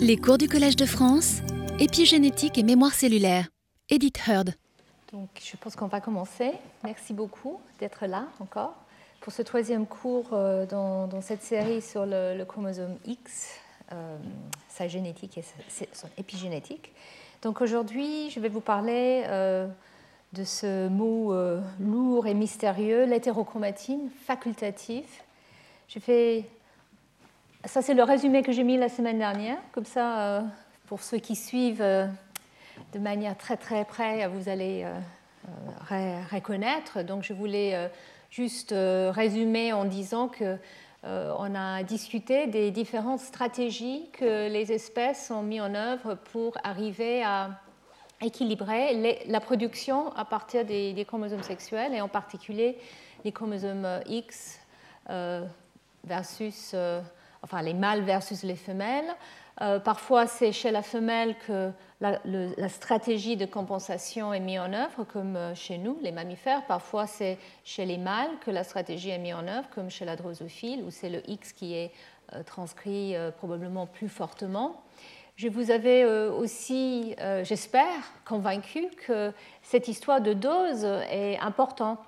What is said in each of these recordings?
Les cours du Collège de France, épigénétique et mémoire cellulaire. Edith Heard. Donc, je pense qu'on va commencer. Merci beaucoup d'être là encore pour ce troisième cours euh, dans, cette série sur le, chromosome X, euh, sa génétique et son épigénétique. Donc aujourd'hui, je vais vous parler euh, de ce mot lourd et mystérieux, l'hétérochromatine facultatif. Je fais ça, c'est le résumé que j'ai mis la semaine dernière. Comme ça, euh, pour ceux qui suivent euh, de manière très très près, vous allez euh, reconnaître. Donc, je voulais juste résumer en disant que on a discuté des différentes stratégies que les espèces ont mis en œuvre pour arriver à équilibrer la production à partir des, des, chromosomes sexuels et en particulier les chromosomes X versus enfin les mâles versus les femelles. Euh, parfois, c'est chez la femelle que la, stratégie de compensation est mise en œuvre, comme euh, chez nous, les mammifères. Parfois, c'est chez les mâles que la stratégie est mise en œuvre, comme chez la drosophile, où c'est le X qui est euh, transcrit probablement plus fortement. Je vous avais aussi, j'espère, convaincu que cette histoire de dose est importante,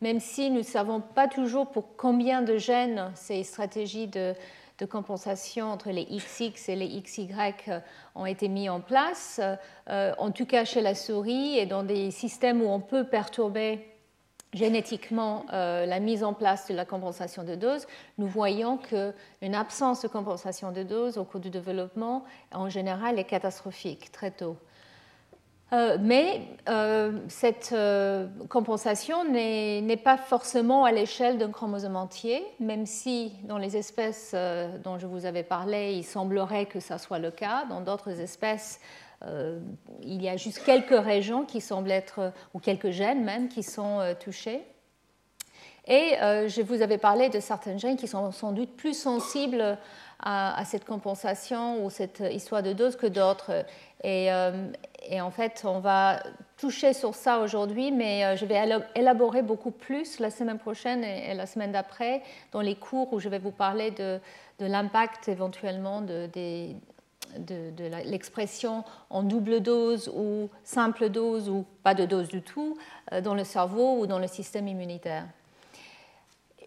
même si nous ne savons pas toujours pour combien de gènes ces stratégies de de compensation entre les XX et les XY euh, ont été mis en place, euh, en tout cas chez la souris et dans des systèmes où on peut perturber génétiquement euh, la mise en place de la compensation de dose, nous voyons qu'une absence de compensation de dose au cours du développement, en général, est catastrophique très tôt. Euh, mais euh, cette euh, compensation n'est pas forcément à l'échelle d'un chromosome entier, même si dans les espèces dont je vous avais parlé, il semblerait que ça soit le cas. Dans d'autres espèces, il y a juste quelques régions qui semblent être, ou quelques gènes même, qui sont touchés. Et je vous avais parlé de certains gènes qui sont sans doute plus sensibles à, cette compensation ou cette histoire de dose que d'autres. Et, euh, et, en fait, on va toucher sur ça aujourd'hui, mais euh, je vais élaborer beaucoup plus la semaine prochaine et, la semaine d'après dans les cours où je vais vous parler de, l'impact éventuellement de l'expression en double dose ou simple dose ou pas de dose du tout euh, dans le cerveau ou dans le système immunitaire.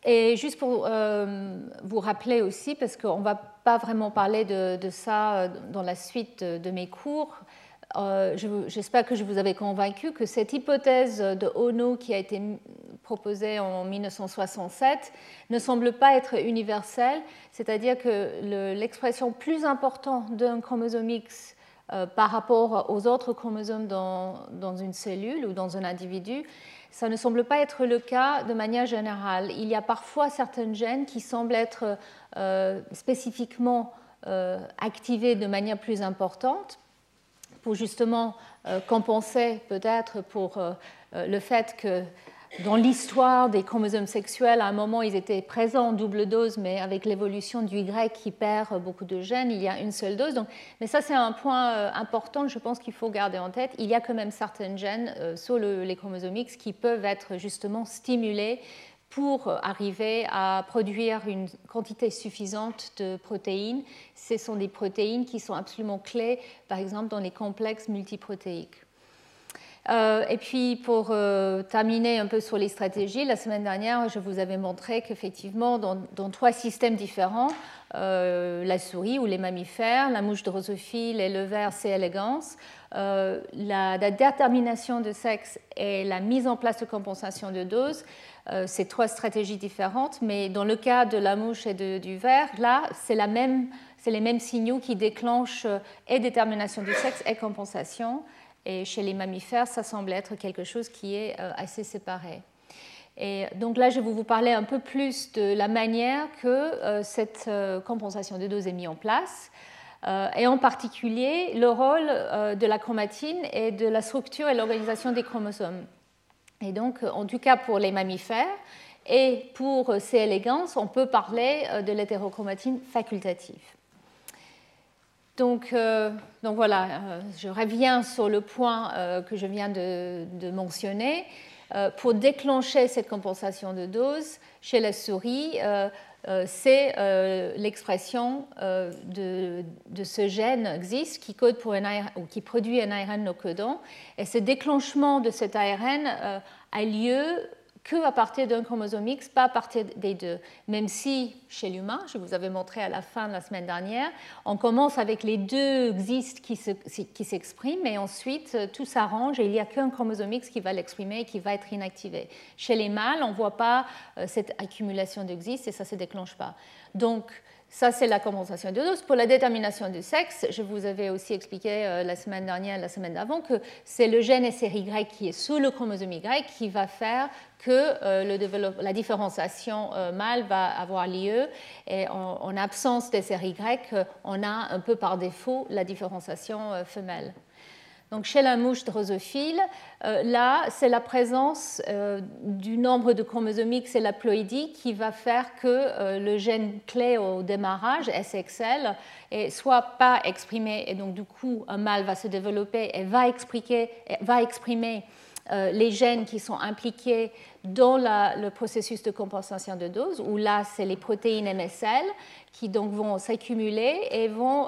Et juste pour euh, vous rappeler aussi, parce qu'on ne va pas vraiment parler de, ça euh, dans la suite de, mes cours, euh, j'espère que je vous avais convaincu que cette hypothèse de Ono qui a été proposée en 1967 ne semble pas être universelle, c'est-à-dire que l'expression plus importante d'un chromosome X par rapport aux autres chromosomes dans, une cellule ou dans un individu ça ne semble pas être le cas de manière générale. Il y a parfois certains gènes qui semblent être euh, spécifiquement euh, activés de manière plus importante pour justement euh, compenser peut-être pour le fait que dans l'histoire des chromosomes sexuels, à un moment, ils étaient présents en double dose, mais avec l'évolution du Y qui perd beaucoup de gènes, il y a une seule dose. Donc, mais ça, c'est un point euh, important, je pense qu'il faut garder en tête. Il y a quand même certains gènes euh, sur les chromosomes X qui peuvent être justement stimulés pour arriver à produire une quantité suffisante de protéines. Ce sont des protéines qui sont absolument clés, par exemple, dans les complexes multiprotéiques. Euh, et puis pour euh, terminer un peu sur les stratégies, la semaine dernière, je vous avais montré qu'effectivement, dans, trois systèmes différents, euh, la souris ou les mammifères, la mouche drosophile et le ver C. elegans, la, détermination de sexe et la mise en place de compensation de dose, c'est trois stratégies différentes, mais dans le cas de la mouche et du ver, là, c'est les mêmes signaux qui déclenchent et détermination du sexe et compensation. Et chez les mammifères, ça semble être quelque chose qui est euh, assez séparé. Et donc là, je vais vous parler un peu plus de la manière que euh, cette euh, compensation de dose est mise en place, et en particulier le rôle de la chromatine et de la structure et l'organisation des chromosomes. Et donc, en tout cas pour les mammifères, et pour C. elegans, on peut parler de l'hétérochromatine facultative. Donc, euh, donc voilà, euh, je reviens sur le point euh, que je viens de, mentionner. pour déclencher cette compensation de dose chez la souris, c'est l'expression de, ce gène XIS qui, produit un ARN no codant. Et ce déclenchement de cet ARN a lieu que à partir d'un chromosome X, pas à partir des deux. Même si chez l'humain, je vous avais montré à la fin de la semaine dernière, on commence avec les deux existent qui s'expriment et ensuite euh, tout s'arrange et il n'y a qu'un chromosome X qui va l'exprimer et qui va être inactivé. Chez les mâles, on ne voit pas euh, cette accumulation d'existes et ça ne se déclenche pas. Donc, ça, c'est la compensation de dose. Pour la détermination du sexe, je vous avais aussi expliqué euh, la semaine dernière, la semaine d'avant, que c'est le gène SRY qui est sous le chromosome Y qui va faire que euh, la différenciation euh, mâle va avoir lieu. Et en, absence des SRY, on a un peu par défaut la différenciation femelle. Donc chez la mouche drosophile, euh, là, c'est la présence euh, du nombre de chromosomes X et la ploïdie qui va faire que euh, le gène clé au démarrage, SXL, soit pas exprimé, et donc du coup, un mâle va se développer et va, expliquer, va exprimer les gènes qui sont impliqués dans le processus de compensation de dose, où là, c'est les protéines MSL qui donc vont s'accumuler et vont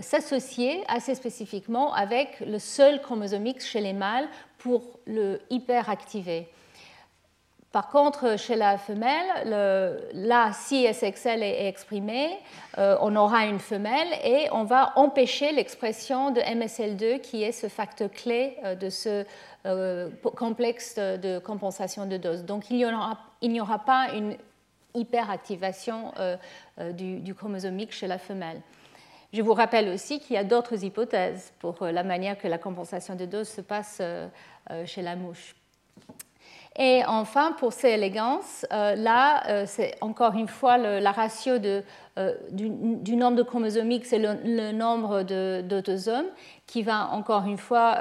s'associer assez spécifiquement avec le seul chromosome chez les mâles pour le hyperactiver. Par contre, chez la femelle, le, là, si SXL est exprimé, euh, on aura une femelle et on va empêcher l'expression de MSL2 qui est ce facteur clé euh, de ce complexe de compensation de dose. Donc il n'y aura, pas une hyperactivation du, du chromosome X chez la femelle. Je vous rappelle aussi qu'il y a d'autres hypothèses pour euh, la manière que la compensation de dose se passe euh, euh, chez la mouche. Et enfin, pour ces élégances, là, c'est encore une fois la ratio de, du, nombre de chromosomes X et le, nombre d'autosomes qui va encore une fois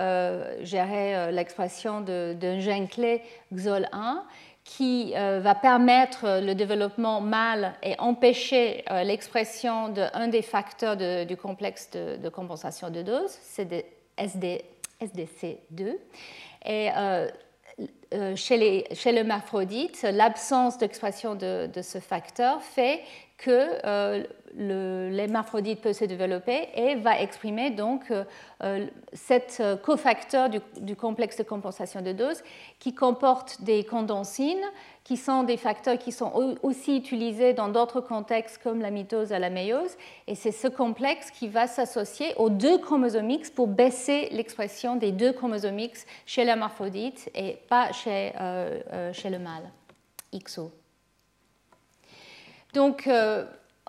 gérer l'expression d'un gène clé XOL1 qui euh, va permettre le développement mâle et empêcher euh, l'expression d'un des facteurs du complexe de, compensation de dose, c'est SD, SDC2. Et euh, chez, les, chez l'absence d'expression de, ce facteur fait que l'hermaphrodite peut se développer et va exprimer donc euh, cet euh, cofacteur du, du, complexe de compensation de dose qui comporte des condensines qui sont des facteurs qui sont aussi utilisés dans d'autres contextes comme la mitose à la méiose. Et c'est ce complexe qui va s'associer aux deux chromosomes X pour baisser l'expression des deux chromosomes X chez l'hermaphrodite et pas chez, euh, chez le mâle, XO. Donc,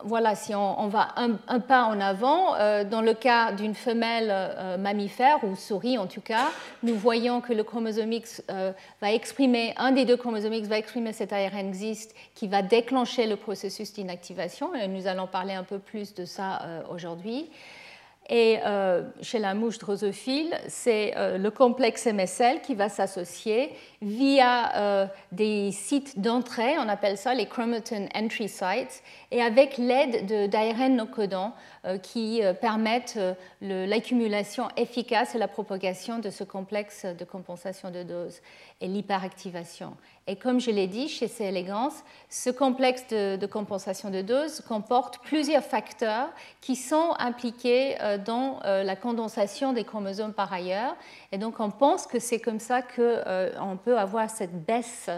voilà, si on, va un, pas en avant, euh, dans le cas d'une femelle euh, mammifère, ou souris en tout cas, nous voyons que le chromosome X euh, va exprimer, un des deux chromosomes X va exprimer cet ARN existe qui va déclencher le processus d'inactivation, nous allons parler un peu plus de ça aujourd'hui. Et euh, chez la mouche drosophile, c'est euh, le complexe MSL qui va s'associer via euh, des sites d'entrée, on appelle ça les chromatin entry sites, et avec l'aide d'ARN no codants qui permettent l'accumulation efficace et la propagation de ce complexe de compensation de dose et l'hyperactivation. Et comme je l'ai dit, chez C. elegans, ce complexe de, compensation de dose comporte plusieurs facteurs qui sont impliqués dans euh, la condensation des chromosomes par ailleurs. Et donc on pense que c'est comme ça qu'on euh, peut avoir cette baisse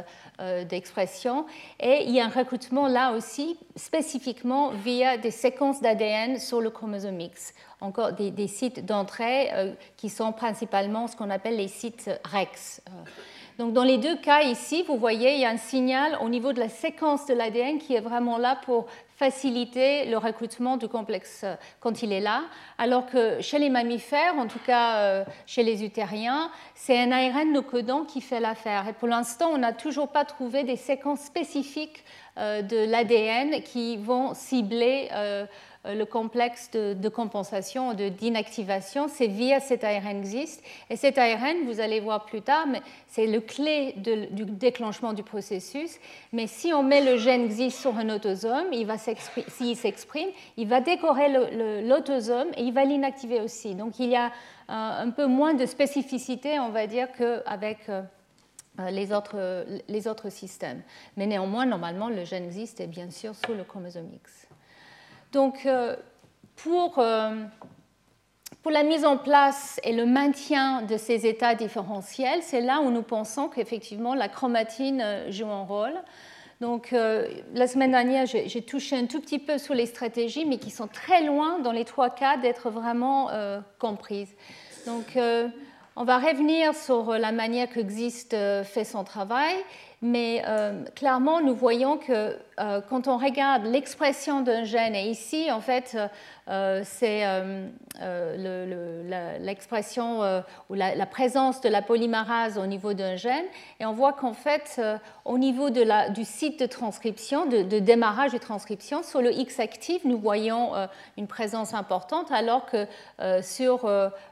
d'expression. Et il y a un recrutement là aussi spécifiquement via des séquences d'ADN sur le chromosome X encore des, des sites d'entrée qui sont principalement ce qu'on appelle les sites REX. Donc dans les deux cas ici, vous voyez, il y a un signal au niveau de la séquence de l'ADN qui est vraiment là pour faciliter le recrutement du complexe quand il est là, alors que chez les mammifères, en tout cas euh, chez les utériens, c'est un ARN no codant qui fait l'affaire. Et pour l'instant, on n'a toujours pas trouvé des séquences spécifiques euh, de l'ADN qui vont cibler euh, euh, le complexe de, compensation, de d'inactivation, c'est via cet ARN existe. Et cet ARN, vous allez voir plus tard, c'est le clé du déclenchement du processus. Mais si on met le gène existe sur un autosome, s'il s'exprime, il va décorer l'autosome et il va l'inactiver aussi. Donc il y a un peu moins de spécificité, on va dire, qu'avec euh, les, autres, les autres systèmes. Mais néanmoins, normalement, le gène existe et bien sûr sous le chromosome X. Donc, pour, pour la mise en place et le maintien de ces états différentiels, c'est là où nous pensons qu'effectivement la chromatine joue un rôle. Donc, euh, la semaine dernière, j'ai touché un tout petit peu sur les stratégies, mais qui sont très loin dans les trois cas d'être vraiment euh, comprises. Donc, euh, on va revenir sur la manière que XIST fait son travail, mais clairement, nous voyons que quand on regarde l'expression d'un gène, et ici, en fait, euh, c'est euh, euh, l'expression ou la, présence de la polymarase au niveau d'un gène. Et on voit qu'en fait, au niveau de la, du site de transcription, de, démarrage de transcription, sur le X actif, nous voyons une présence importante, alors que sur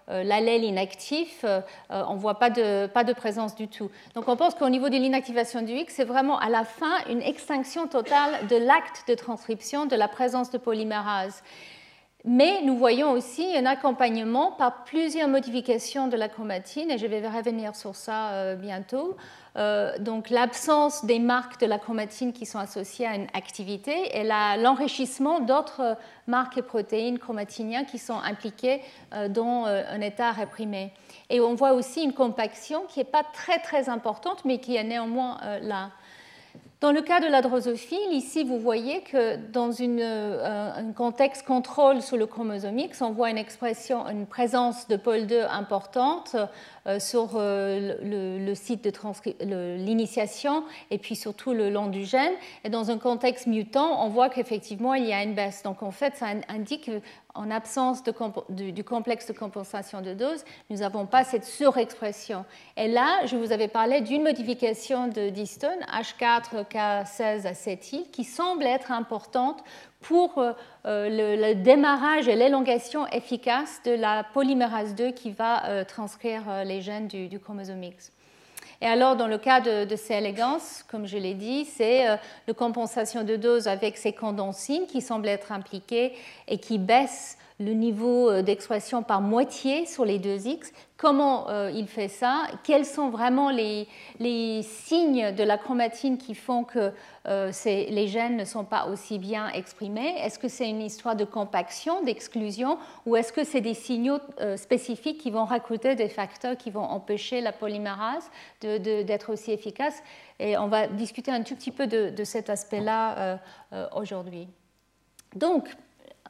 l'allèle inactif, on ne voit pas de, pas de présence du tout. Donc on pense qu'au niveau de l'inactivation du X, c'est vraiment à la fin une extinction totale de l'acte de transcription de la présence de polymérase. Mais nous voyons aussi un accompagnement par plusieurs modifications de la chromatine, et je vais revenir sur ça euh, bientôt. Euh, donc l'absence des marques de la chromatine qui sont associées à une activité et l'enrichissement d'autres marques et protéines chromatiniennes qui sont impliquées euh, dans un état réprimé. Et on voit aussi une compaction qui n'est pas très très importante, mais qui est néanmoins là. Dans le cas de la drosophile, ici, vous voyez que dans euh, un contexte contrôle sous le chromosome X, on voit une présence de pôle 2 importante euh, sur euh, le, site de l'initiation et puis surtout le long du gène. Et dans un contexte mutant, on voit qu'effectivement, il y a une baisse. Donc en fait, ça indique en absence du, complexe de compensation de dose, nous n'avons pas cette surexpression. Et là, je vous avais parlé d'une modification de Diston, H4K16 acétyl, qui semble être importante pour euh, le, démarrage et l'élongation efficace de la polymérase 2 qui va euh, transcrire euh, les gènes du, chromosome X. Et alors, dans le cas de, C. elegans, comme je l'ai dit, c'est la compensation de dose avec ces condensines qui semblent être impliquées et qui baissent le niveau euh, d'expression par moitié sur les deux X. Comment euh, il fait ça Quels sont vraiment les, signes de la chromatine qui font que euh, les gènes ne sont pas aussi bien exprimés Est-ce que c'est une histoire de compaction, d'exclusion, ou est-ce que c'est des signaux spécifiques qui vont recruter des facteurs qui vont empêcher la polymérase d'être aussi efficace? Et on va discuter un tout petit peu de cet aspect-là aujourd'hui. Donc,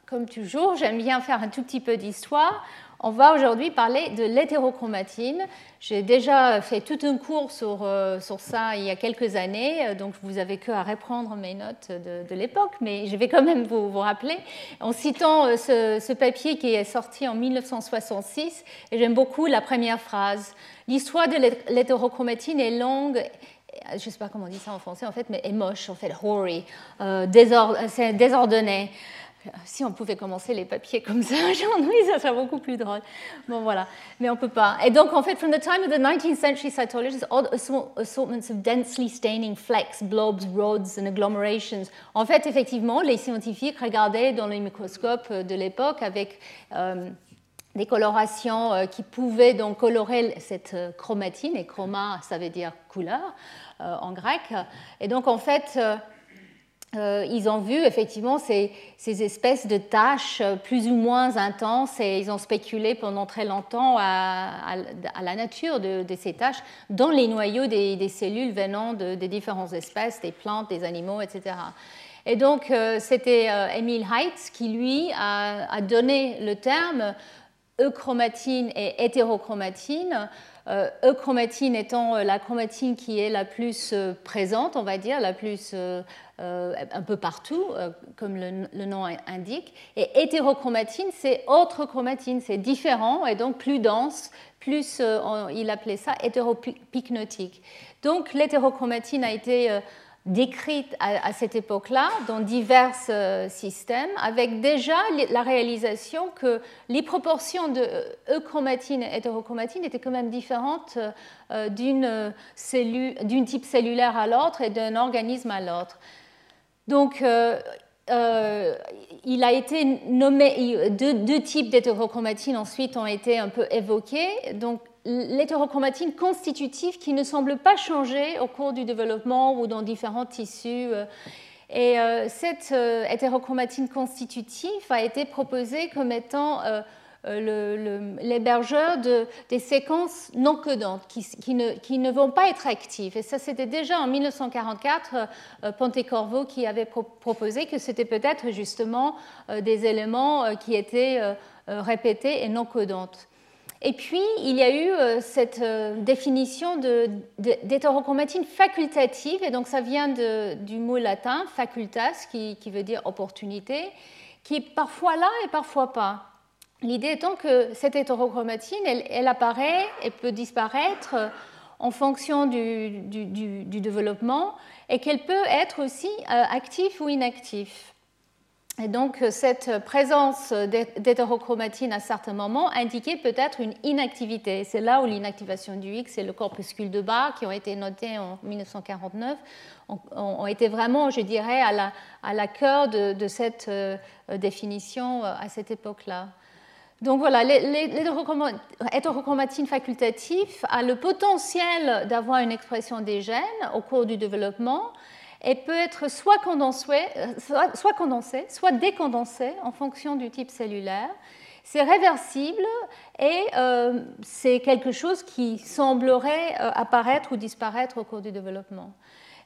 comme toujours, j'aime bien faire un tout petit peu d'histoire. On va aujourd'hui parler de l'hétérochromatine. J'ai déjà fait tout un cours sur, euh, sur, ça il y a quelques années, donc vous avez que à reprendre mes notes de, l'époque, mais je vais quand même vous, rappeler en citant euh, ce, papier qui est sorti en 1966, et j'aime beaucoup la première phrase. L'histoire de l'hétérochromatine est longue je ne sais pas comment on dit ça en français en fait, mais est moche en fait, hoary, euh, désordonné si on pouvait commencer les papiers comme ça aujourd'hui, ça serait beaucoup plus drôle. Bon, voilà. Mais on ne peut pas. Et donc, en fait, from the time of the 19th century cytologists, all assortments of densely staining flecks, blobs, rods and agglomerations. En fait, effectivement, les scientifiques regardaient dans les microscopes de l'époque avec euh, des colorations euh, qui pouvaient donc colorer cette euh, chromatine, et chroma, ça veut dire couleur en grec. Et donc, en fait, euh, ils ont vu effectivement ces, espèces de taches euh, plus ou moins intenses et ils ont spéculé pendant très longtemps à, la nature de, ces taches dans les noyaux des, cellules venant de, des différentes espèces, des plantes, des animaux, etc. Et donc euh, c'était Emil Heitz qui lui a, a, donné le terme euchromatine et hétérochromatine Euchromatine étant la chromatine qui est la plus présente, on va dire, la plus euh, un peu partout, euh, comme le, nom indique. Et hétérochromatine, c'est autre chromatine, c'est différent et donc plus dense, plus, euh, il appelait ça hétéropycnotique. Donc l'hétérochromatine a été décrite à, cette époque-là dans divers systèmes, avec déjà la réalisation que les proportions de euchromatine et hétérochromatine étaient quand même différentes d'une type cellulaire à l'autre et d'un organisme à l'autre. Donc, euh, euh, il a été nommé, deux, types d'hétérochromatine ensuite ont été un peu évoqués. Donc, l'hétérochromatine constitutive qui ne semble pas changer au cours du développement ou dans différents tissus. Et cette hétérochromatine constitutive a été proposée comme étant euh, l'hébergeur de, des séquences non codantes qui, ne, qui, ne, vont pas être actives. Et ça, c'était déjà en 1944 euh, Pontecorvo qui avait proposé que c'était peut-être justement euh, des éléments qui étaient répétés et non codantes. Et puis, il y a eu cette définition d'hétérochromatine facultative, et donc ça vient du mot latin facultas, qui, qui veut dire opportunité, qui est parfois là et parfois pas. L'idée étant que cette hétérochromatine, elle, apparaît et peut disparaître en fonction du, développement et qu'elle peut être aussi euh, active ou inactive. Et donc, cette présence d'hétérochromatine à certains moments indiquait peut-être une inactivité. C'est là où l'inactivation du X et le corpuscule de bas, qui ont été notés en 1949, ont, été vraiment, je dirais, à la, cœur de, cette euh, définition euh, à cette époque-là. Donc voilà, l'hétérochromatine facultative a le potentiel d'avoir une expression des gènes au cours du développement et peut être soit condensée, soit, condensée, soit décondensée en fonction du type cellulaire. C'est réversible et euh, c'est quelque chose qui semblerait euh, apparaître ou disparaître au cours du développement.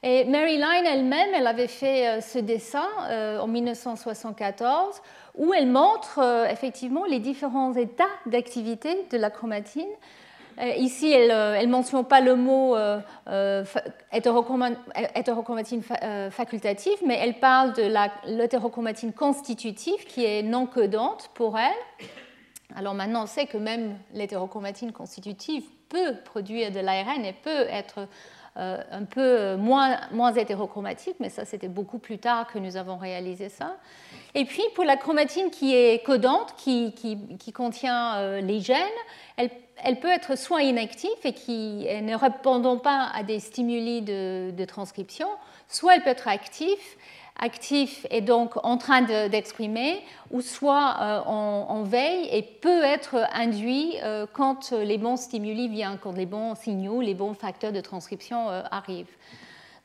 Et Mary Line elle-même, elle avait fait euh, ce dessin en 1974 où elle montre euh, effectivement les différents états d'activité de la chromatine. Euh, ici, elle ne mentionne pas le mot euh, hétérochromatine facultative, mais elle parle de l'hétérochromatine constitutive qui est non codante pour elle. Alors maintenant, on sait que même l'hétérochromatine constitutive peut produire de l'ARN et peut être un peu moins, moins hétérochromatique, mais ça c'était beaucoup plus tard que nous avons réalisé ça. Et puis pour la chromatine qui est codante, qui, contient euh, les gènes, elle, peut être soit inactive et qui ne répondant pas à des stimuli de, transcription, soit elle peut être active, actif et donc en train d'exprimer, ou soit euh, en, veille et peut être induit euh, quand les bons stimuli viennent, quand les bons signaux, les bons facteurs de transcription arrivent.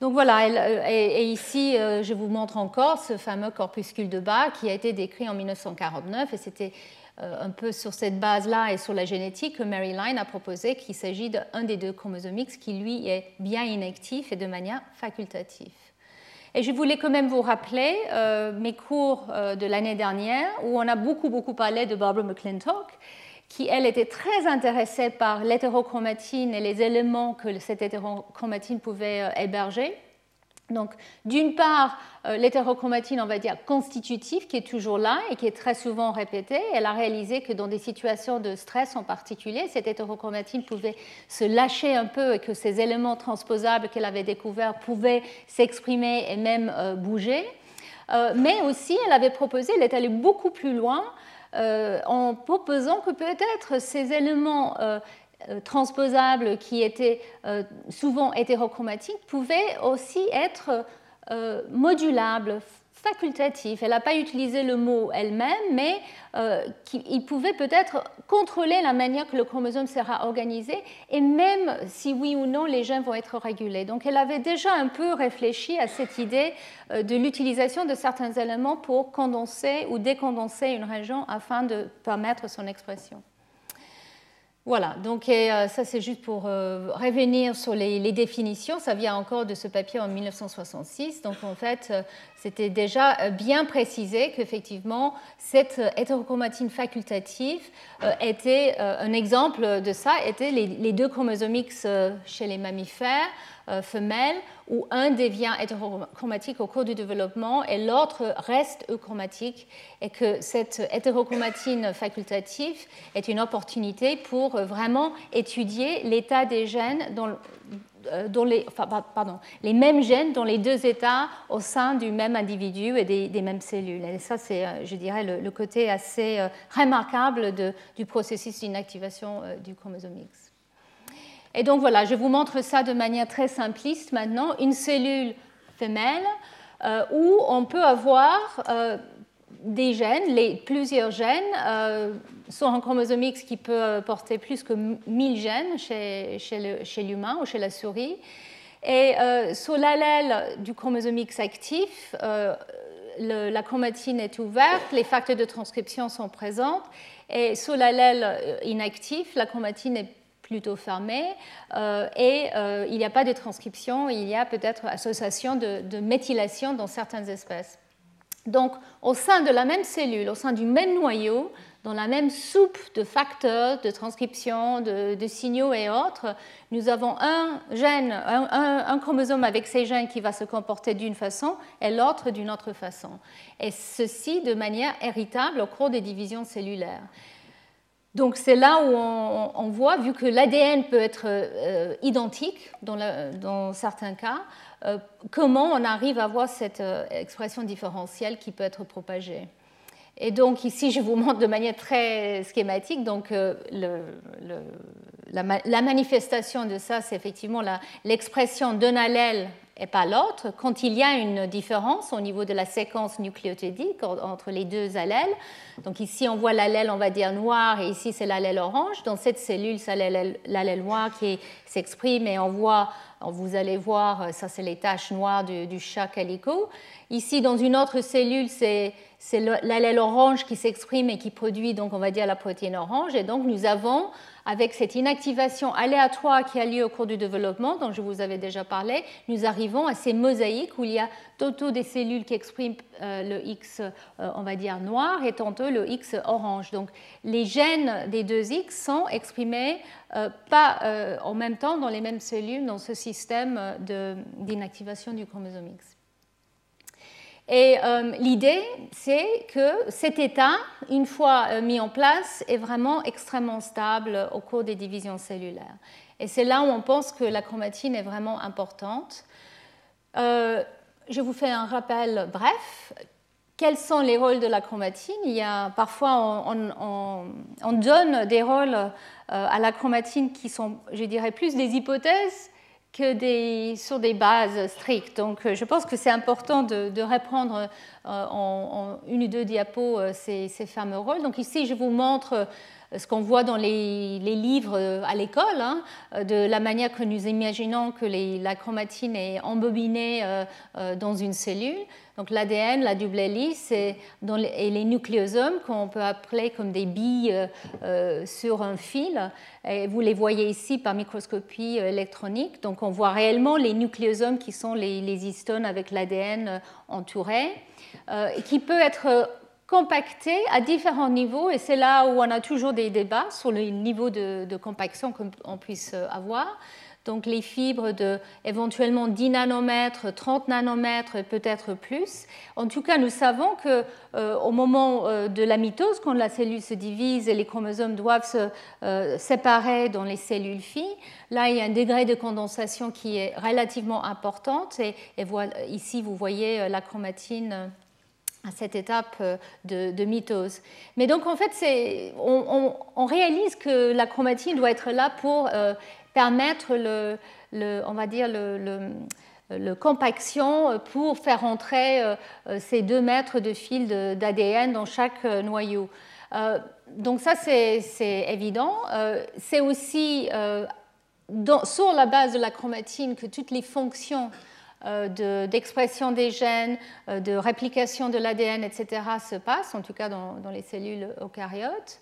Donc voilà, euh, et, ici euh, je vous montre encore ce fameux corpuscule de bas qui a été décrit en 1949 et c'était euh, un peu sur cette base-là et sur la génétique que Mary Line a proposé qu'il s'agit d'un des deux chromosomes X qui lui est bien inactif et de manière facultative. Et je voulais quand même vous rappeler mes cours de l'année dernière où on a beaucoup beaucoup parlé de Barbara McClintock qui, elle, était très intéressée par l'hétérochromatine et les éléments que cette hétérochromatine pouvait euh, héberger. Donc, d'une part, euh, l'hétérochromatine, on va dire, constitutive, qui est toujours là et qui est très souvent répétée. Elle a réalisé que dans des situations de stress en particulier, cette hétérochromatine pouvait se lâcher un peu et que ces éléments transposables qu'elle avait découverts pouvaient s'exprimer et même euh, bouger. mais aussi, elle avait proposé, elle est allée beaucoup plus loin euh, en proposant que peut-être ces éléments euh, euh, transposables qui étaient souvent hétérochromatiques pouvaient aussi être modulables, facultatif. Elle n'a pas utilisé le mot elle-même, mais euh, il pouvait peut-être contrôler la manière que le chromosome sera organisé et même si oui ou non les gènes vont être régulés. Donc elle avait déjà un peu réfléchi à cette idée euh, de l'utilisation de certains éléments pour condenser ou décondenser une région afin de permettre son expression. Voilà, donc euh, ça c'est juste pour euh, revenir sur les, définitions. Ça vient encore de ce papier en 1966. Donc en fait, euh, c'était déjà bien précisé qu'effectivement, cette hétérochromatine facultative était un exemple de ça, étaient les, deux chromosomes chez les mammifères euh, femelle où un devient hétérochromatique au cours du développement et l'autre reste euchromatique et que cette hétérochromatine facultative est une opportunité pour vraiment étudier l'état des gènes dans, euh, les, pardon, les mêmes gènes dans les deux états au sein du même individu et des, mêmes cellules. Et ça, c'est, euh, je dirais, le, côté assez remarquable du processus d'inactivation du chromosome X. Et donc voilà, je vous montre ça de manière très simpliste maintenant, une cellule femelle euh, où on peut avoir euh, des gènes, les, plusieurs gènes, euh, sur un chromosome X qui peut porter plus que 1000 gènes chez, chez l'humain ou chez la souris. Et sur l'allèle du chromosome X actif, la chromatine est ouverte, les facteurs de transcription sont présents, et sur l'allèle inactif, la chromatine est plutôt fermée euh, et euh, il n'y a pas de transcription, il y a peut-être association de, de, méthylation dans certaines espèces. Donc, au sein de la même cellule, au sein du même noyau, dans la même soupe de facteurs de transcription, de, signaux et autres, nous avons un gène, un, chromosome avec ces gènes qui va se comporter d'une façon et l'autre d'une autre façon. Et ceci de manière héritable au cours des divisions cellulaires. Donc c'est là où on, voit, vu que l'ADN peut être euh, identique dans, certains cas, euh, comment on arrive à avoir cette euh, expression différentielle qui peut être propagée. Et donc ici, je vous montre de manière très schématique. Donc la, manifestation de ça, c'est effectivement l'expression d'un allèle et pas l'autre, quand il y a une différence au niveau de la séquence nucléotidique entre les deux allèles, donc ici on voit l'allèle, on va dire noir, et ici c'est l'allèle orange, dans cette cellule c'est l'allèle noir qui s'exprime et on voit, vous allez voir, ça c'est les taches noires du, chat calico. Ici dans une autre cellule c'est l'allèle orange qui s'exprime et qui produit donc on va dire la protéine orange, et donc nous avons avec cette inactivation aléatoire qui a lieu au cours du développement, dont je vous avais déjà parlé, nous arrivons à ces mosaïques où il y a tantôt des cellules qui expriment euh, le X, euh, on va dire, noir et tantôt le X orange. Donc les gènes des deux X sont exprimés euh, pas en même temps dans les mêmes cellules dans ce système d'inactivation du chromosome X. Et l'idée, c'est que cet état, une fois mis en place, est vraiment extrêmement stable au cours des divisions cellulaires. Et c'est là où on pense que la chromatine est vraiment importante. Je vous fais un rappel bref. Quels sont les rôles de la chromatine? Il y a, Parfois, on, on donne des rôles à la chromatine qui sont, je dirais, plus des hypothèses que sur des bases strictes. Donc euh, je pense que c'est important de, reprendre euh, en, une ou deux diapos euh, ces, ces, fameux rôles. Donc ici, je vous montre ce qu'on voit dans les, livres à l'école, hein, de la manière que nous imaginons que la chromatine est embobinée dans une cellule. Donc l'ADN, la double hélice et, les, nucléosomes qu'on peut appeler comme des billes euh, euh, sur un fil. Vous les voyez ici par microscopie euh, électronique. Donc on voit réellement les nucléosomes qui sont les, histones avec l'ADN entouré, qui peut être compacté à différents niveaux, et c'est là où on a toujours des débats sur le niveau de, compaction qu'on puisse avoir donc les fibres de éventuellement 10 nanomètres, 30 nanomètres, peut-être plus. En tout cas, nous savons que euh, au moment euh, de la mitose, quand la cellule se divise et les chromosomes doivent se euh, séparer dans les cellules filles, là il y a un degré de condensation qui est relativement important. Et, ici, vous voyez la chromatine à cette étape de, mitose. Mais donc en fait, on, réalise que la chromatine doit être là pour permettre le, on va dire le, compaction pour faire entrer euh, ces deux mètres de fil d'ADN dans chaque euh, noyau. Euh, donc ça, c'est évident. C'est aussi sur la base de la chromatine que toutes les fonctions d'expression des gènes, de réplication de l'ADN, etc., se passent, en tout cas dans, les cellules eucaryotes.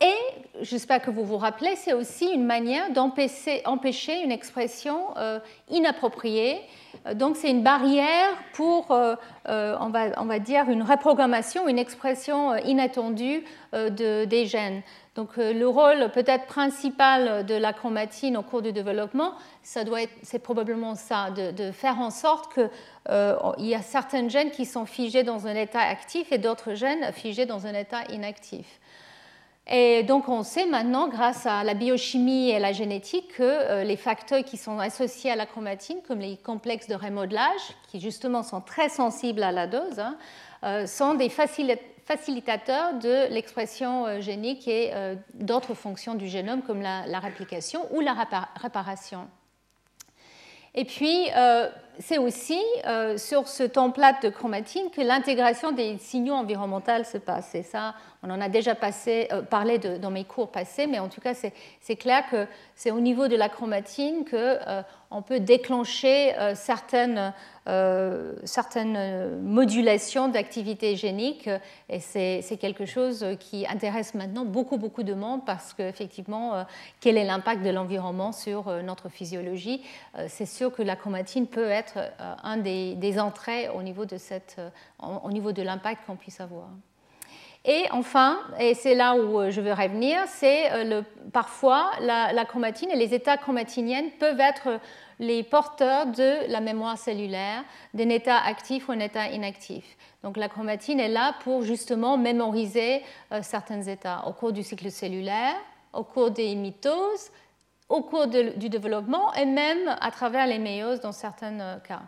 Et, j'espère que vous vous rappelez, c'est aussi une manière d'empêcher une expression euh, inappropriée. Euh, donc c'est une barrière pour, euh, on, va, dire, une reprogrammation, une expression inattendue de, des gènes. Donc le rôle peut-être principal de la chromatine au cours du développement, ça doit être, c'est probablement ça, de, faire en sorte qu'il y a certains gènes qui sont figés dans un état actif et d'autres gènes figés dans un état inactif. Et donc on sait maintenant, grâce à la biochimie et la génétique, que euh, les facteurs qui sont associés à la chromatine, comme les complexes de remodelage, qui justement sont très sensibles à la dose, hein, euh, sont des facilitateurs de l'expression euh, génique et d'autres fonctions du génome, comme la, réplication ou la réparation. Et puis, c'est aussi sur ce template de chromatine que l'intégration des signaux environnementaux se passe. Et ça, on en a déjà parlé dans mes cours passés, mais en tout cas, c'est clair que c'est au niveau de la chromatine qu'on peut déclencher certaines euh, certaines modulations d'activité génique. Et c'est quelque chose qui intéresse maintenant beaucoup, beaucoup de monde parce qu'effectivement, euh, quel est l'impact de l'environnement sur euh, notre physiologie? C'est sûr que la chromatine peut être un des, entrées au niveau de, cette, au niveau de l'impact qu'on puisse avoir. Et enfin, et c'est là où je veux revenir, c'est parfois la, la, chromatine et les états chromatiniennes peuvent être les porteurs de la mémoire cellulaire d'un état actif ou un état inactif. Donc la chromatine est là pour justement mémoriser euh, certains états au cours du cycle cellulaire, au cours des mitoses, au cours du développement et même à travers les méioses dans certains euh, cas.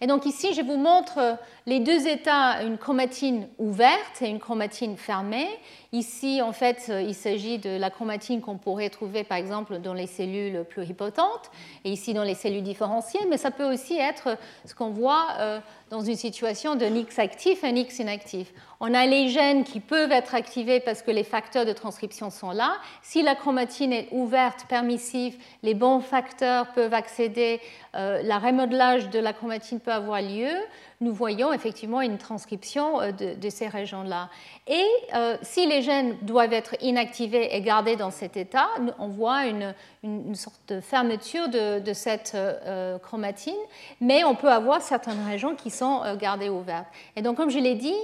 Et donc ici, je vous montre les deux états, une chromatine ouverte et une chromatine fermée. Ici, en fait, il s'agit de la chromatine qu'on pourrait trouver, par exemple, dans les cellules pluripotentes et ici dans les cellules différenciées, mais ça peut aussi être ce qu'on voit euh, dans une situation d'un X actif et un X inactif. On a les gènes qui peuvent être activés parce que les facteurs de transcription sont là. Si la chromatine est ouverte, permissive, les bons facteurs peuvent accéder, euh, la remodelage de la chromatine peut avoir lieu nous voyons effectivement une transcription euh, de, ces régions-là. Et euh, si les gènes doivent être inactivés et gardés dans cet état, on voit une, sorte de fermeture de, cette euh, chromatine, mais on peut avoir certaines régions qui sont gardées ouvertes. Et donc, comme je l'ai dit,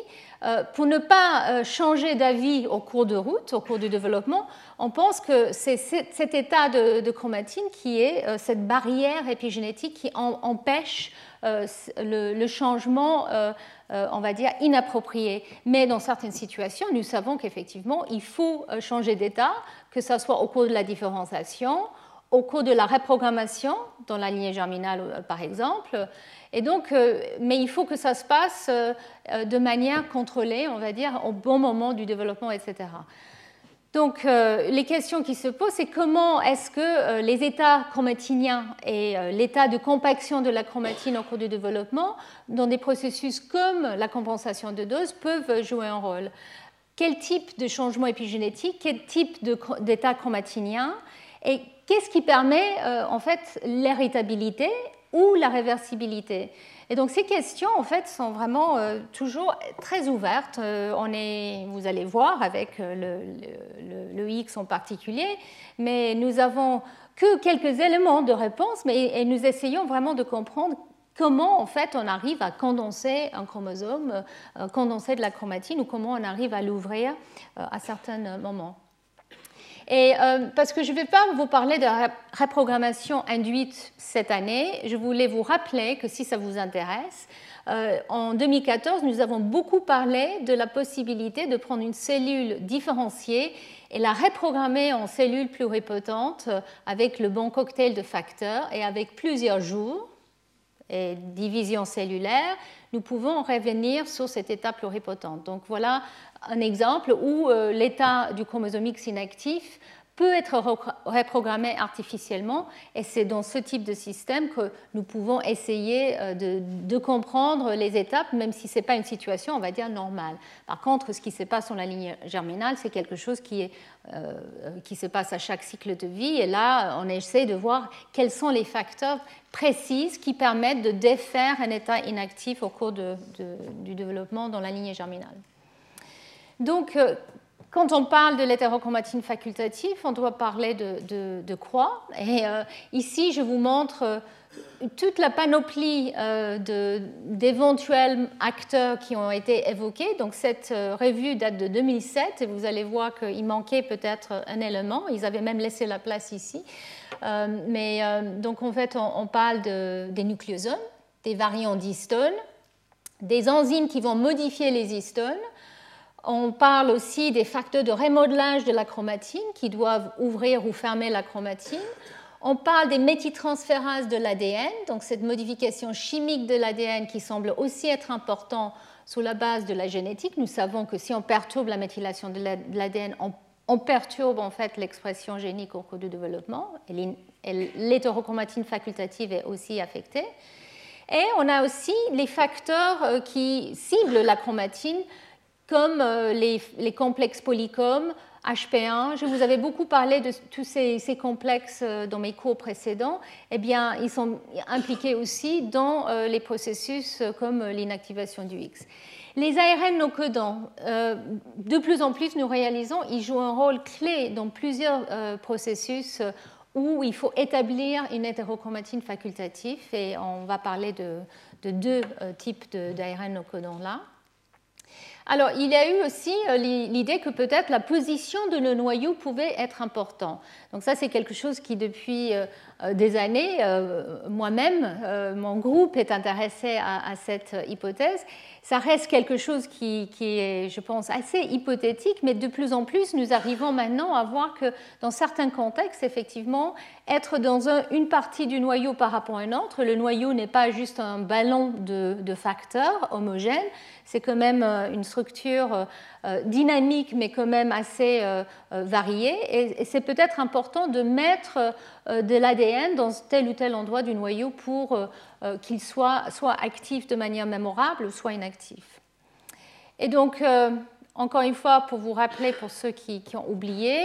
pour ne pas changer d'avis au cours de route, au cours du développement, on pense que c'est cet état de, chromatine qui est cette barrière épigénétique qui empêche euh, le, changement, euh, euh, on va dire, inapproprié. Mais dans certaines situations, nous savons qu'effectivement, il faut changer d'état, que ce soit au cours de la différenciation, au cours de la reprogrammation, dans la lignée germinale par exemple. Et donc, mais il faut que ça se passe de manière contrôlée, on va dire, au bon moment du développement, etc. Donc euh, les questions qui se posent, c'est comment est-ce que euh, les états chromatiniens et euh, l'état de compaction de la chromatine au cours du développement, dans des processus comme la compensation de dose, peuvent jouer un rôle? Quel type de changement épigénétique, quel type d'état chromatinien et qu'est-ce qui permet en fait l'héritabilité ou la réversibilité et donc ces questions, en fait, sont vraiment euh, toujours très ouvertes. Euh, on est, vous allez voir avec euh, le, X en particulier, mais nous avons que quelques éléments de réponse, mais et nous essayons vraiment de comprendre comment en fait on arrive à condenser un chromosome, condenser de la chromatine, ou comment on arrive à l'ouvrir à certains moments. Et euh, parce que je ne vais pas vous parler de reprogrammation induite cette année, je voulais vous rappeler que si ça vous intéresse, euh, en 2014, nous avons beaucoup parlé de la possibilité de prendre une cellule différenciée et la reprogrammer en cellule pluripotente avec le bon cocktail de facteurs et avec plusieurs jours et division cellulaire, nous pouvons revenir sur cet état pluripotent. Donc voilà un exemple où euh, l'état du chromosome X inactif peut être reprogrammé artificiellement et c'est dans ce type de système que nous pouvons essayer euh, de, comprendre les étapes, même si ce n'est pas une situation, on va dire, normale. Par contre, ce qui se passe sur la ligne germinale, c'est quelque chose qui, euh, qui se passe à chaque cycle de vie et là, on essaie de voir quels sont les facteurs précis qui permettent de défaire un état inactif au cours du développement dans la ligne germinale. Donc, euh, quand on parle de l'hétérochromatine facultative, on doit parler de, croix. Et euh, ici, je vous montre euh, toute la panoplie d'éventuels acteurs qui ont été évoqués. Donc, cette revue date de 2007 et vous allez voir qu'il manquait peut-être un élément. Ils avaient même laissé la place ici. mais donc, en fait, on, on parle des nucléosomes, des variants d'histones, des enzymes qui vont modifier les histones on parle aussi des facteurs de remodelage de la chromatine qui doivent ouvrir ou fermer la chromatine. On parle des méthyltransférases de l'ADN, donc cette modification chimique de l'ADN qui semble aussi être important sous la base de la génétique. Nous savons que si on perturbe la méthylation de l'ADN, on, perturbe en fait l'expression génique au cours du développement l'hétérochromatine facultative est aussi affectée. Et on a aussi les facteurs qui ciblent la chromatine, comme les, les complexes polycomes, HP1. Je vous avais beaucoup parlé de tous ces, complexes euh, dans mes cours précédents. Eh bien, ils sont impliqués aussi dans euh, les processus euh, comme l'inactivation du X. Les ARN non codants, de plus en plus, nous réalisons, ils jouent un rôle clé dans plusieurs processus où il faut établir une hétérochromatine facultative. Et on va parler de, de deux types d'ARN non codants là. Alors, il y a eu aussi euh, l'idée que peut-être la position de le noyau pouvait être importante. Donc ça, c'est quelque chose qui, depuis euh, euh, des années, moi-même, mon groupe est intéressé à, cette hypothèse. Ça reste quelque chose qui, est, je pense, assez hypothétique, mais de plus en plus, nous arrivons maintenant à voir que dans certains contextes, effectivement, être dans une partie du noyau par rapport à une autre, le noyau n'est pas juste un ballon de, de facteurs homogènes, c'est quand même euh, une structure euh, euh, dynamique, mais quand même assez variée. Et c'est peut-être important de mettre de l'ADN dans tel ou tel endroit du noyau pour qu'il soit soit actif de manière mémorable, soit inactif. Et donc, encore une fois, pour vous rappeler, pour ceux qui, ont oublié,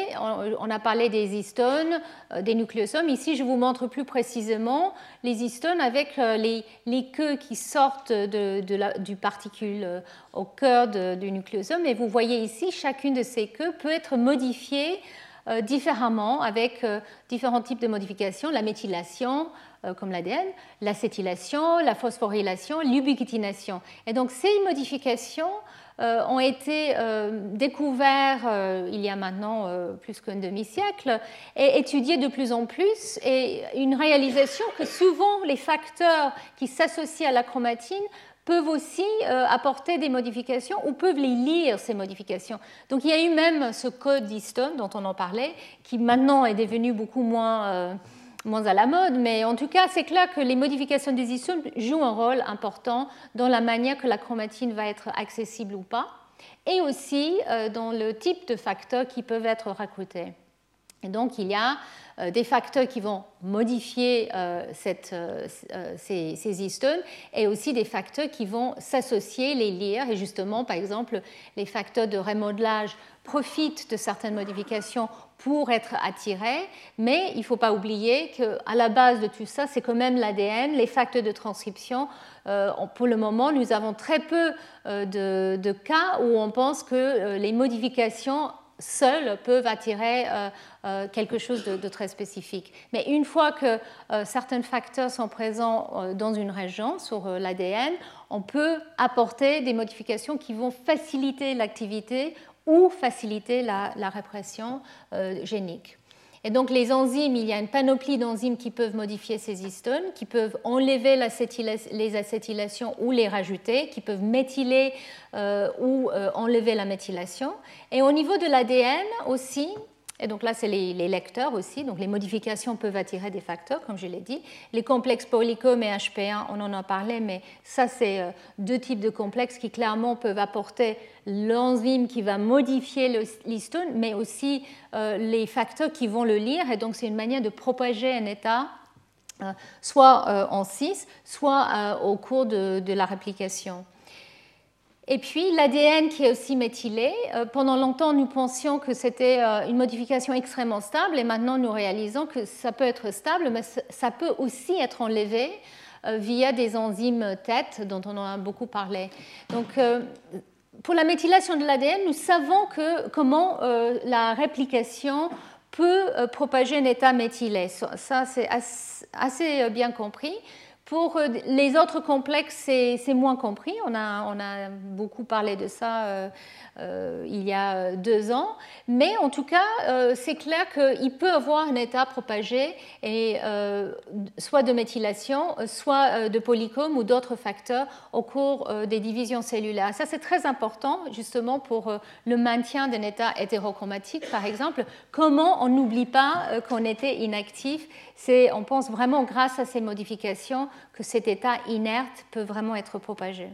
on, a parlé des histones, euh, des nucléosomes. Ici, je vous montre plus précisément les histones avec euh, les, queues qui sortent du particule euh, au cœur du nucléosome. Et vous voyez ici, chacune de ces queues peut être modifiée différemment avec différents types de modifications, la méthylation, comme l'ADN, l'acétylation, la phosphorylation, l'ubiquitination. Et donc ces modifications ont été euh, découverts euh, il y a maintenant plus qu'un demi-siècle et étudiés de plus en plus. Et une réalisation que souvent les facteurs qui s'associent à la chromatine peuvent aussi apporter des modifications ou peuvent les lire, ces modifications. Donc il y a eu même ce code d'Easton dont on en parlait, qui maintenant est devenu beaucoup moins moins à la mode, mais en tout cas, c'est clair que les modifications des histones jouent un rôle important dans la manière que la chromatine va être accessible ou pas, et aussi euh, dans le type de facteurs qui peuvent être recrutés. Et donc, il y a euh, des facteurs qui vont modifier euh, ces, ces, histones et aussi des facteurs qui vont s'associer, les lire. Et justement, par exemple, les facteurs de remodelage profitent de certaines modifications pour être attirés, mais il ne faut pas oublier qu'à la base de tout ça, c'est quand même l'ADN, les facteurs de transcription. Euh, pour le moment, nous avons très peu euh, de, cas où on pense que euh, les modifications seules peuvent attirer quelque chose de, très spécifique. Mais une fois que certains facteurs sont présents dans une région sur l'ADN, on peut apporter des modifications qui vont faciliter l'activité ou faciliter la, répression euh, génique. Et donc les enzymes, il y a une panoplie d'enzymes qui peuvent modifier ces histones, qui peuvent enlever les acétylations ou les rajouter, qui peuvent méthyler euh, ou euh, enlever la méthylation. Et au niveau de l'ADN aussi, et donc là, c'est les, lecteurs aussi. Donc les modifications peuvent attirer des facteurs, comme je l'ai dit. Les complexes polycomes et HP1, on en a parlé, mais ça, c'est euh, deux types de complexes qui clairement peuvent apporter l'enzyme qui va modifier l'histone, mais aussi euh, les facteurs qui vont le lire. Et donc c'est une manière de propager un état euh, soit en 6, soit au cours de la réplication. Et puis l'ADN qui est aussi méthylé. Euh, pendant longtemps, nous pensions que c'était euh, une modification extrêmement stable et maintenant nous réalisons que ça peut être stable, mais ça peut aussi être enlevé euh, via des enzymes TET dont on a beaucoup parlé. Donc pour la méthylation de l'ADN, nous savons que, comment la réplication peut propager un état méthylé. Ça, c'est assez bien compris. Pour euh, les autres complexes, c'est moins compris. On a, beaucoup parlé de ça euh, euh, il y a deux ans. Mais en tout cas, c'est clair qu'il peut avoir un état propagé, et, soit de méthylation, soit de polycom ou d'autres facteurs au cours des divisions cellulaires. Ça, c'est très important justement pour le maintien d'un état hétérochromatique, par exemple. Comment on n'oublie pas qu'on était inactif? On pense vraiment grâce à ces modifications que cet état inerte peut vraiment être propagé.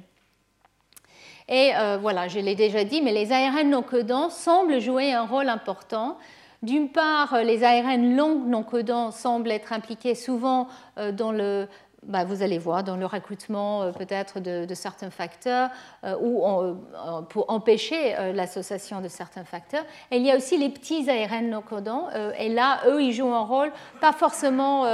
Et euh, voilà, je l'ai déjà dit, mais les ARN non codants semblent jouer un rôle important D'une part, les ARN longs non codants semblent être impliqués souvent dans le bah, vous allez voir dans le recrutement euh, peut-être de, certains facteurs euh, ou euh, pour empêcher l'association de certains facteurs. Il y a aussi les petits ARN non codants. et là, eux, ils jouent un rôle pas forcément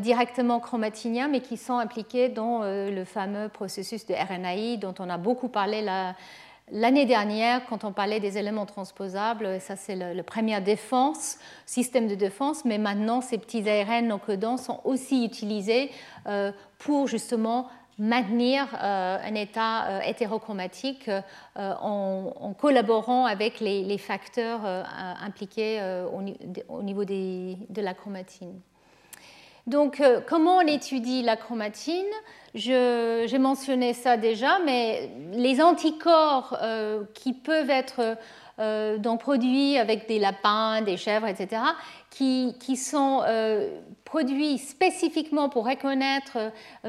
directement chromatinien, mais qui sont impliqués dans le fameux processus de RNAi dont on a beaucoup parlé là L'année dernière, quand on parlait des éléments transposables, ça c'est le, premier défense, système de défense, mais maintenant ces petits ARN non codants sont aussi utilisés euh, pour justement maintenir euh, un état euh, hétérochromatique en, collaborant avec les, facteurs impliqués au, niveau de la chromatine. Donc, comment on étudie la chromatine? J'ai mentionné ça déjà, mais les anticorps euh, qui peuvent être euh, donc produits avec des lapins, des chèvres, etc., qui, sont euh, produits spécifiquement pour reconnaître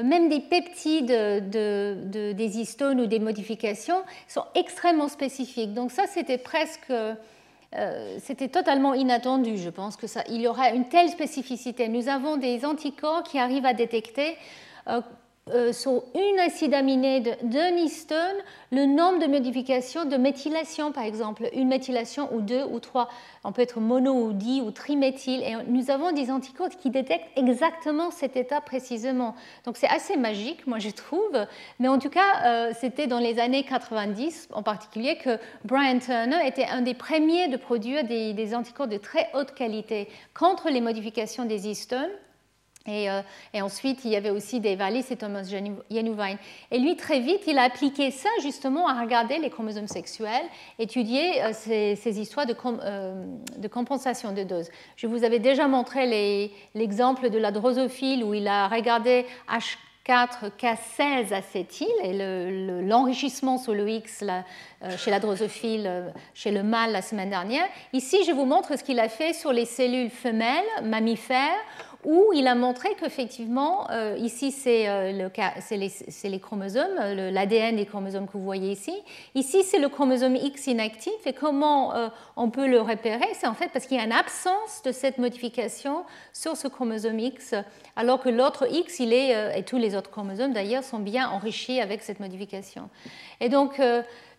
même des peptides de, des histones ou des modifications, sont extrêmement spécifiques. Donc ça, c'était presque... c'était totalement inattendu, je pense que ça, il y aura une telle spécificité. Nous avons des anticorps qui arrivent à détecter euh, sur une acide aminé d'un histone le nombre de modifications de méthylation, par exemple, une méthylation ou deux ou trois. On peut être mono ou di ou triméthyle. Et nous avons des anticorps qui détectent exactement cet état précisément. Donc c'est assez magique, moi je trouve. Mais en tout cas, euh, c'était dans les années 90 en particulier que Brian Turner était un des premiers de produire des, des anticorps de très haute qualité contre les modifications des histones euh, et, ensuite, il y avait aussi des Wallis et Thomas Jenuvine. Et lui, très vite, il a appliqué ça justement à regarder les chromosomes sexuels, étudier euh, ces, histoires de, euh, de, compensation de dose. Je vous avais déjà montré l'exemple de la drosophile où il a regardé H4K16 acétyl et l'enrichissement sur le X chez la drosophile, chez le mâle la semaine dernière. Ici, je vous montre ce qu'il a fait sur les cellules femelles mammifères où il a montré qu'effectivement, euh, ici c'est euh, les, les, chromosomes, l'ADN des chromosomes que vous voyez ici. Ici c'est le chromosome X inactif et comment euh, on peut le repérer? C'est en fait parce qu'il y a une absence de cette modification sur ce chromosome X, alors que l'autre X, il est, et tous les autres chromosomes d'ailleurs, sont bien enrichis avec cette modification. Et donc,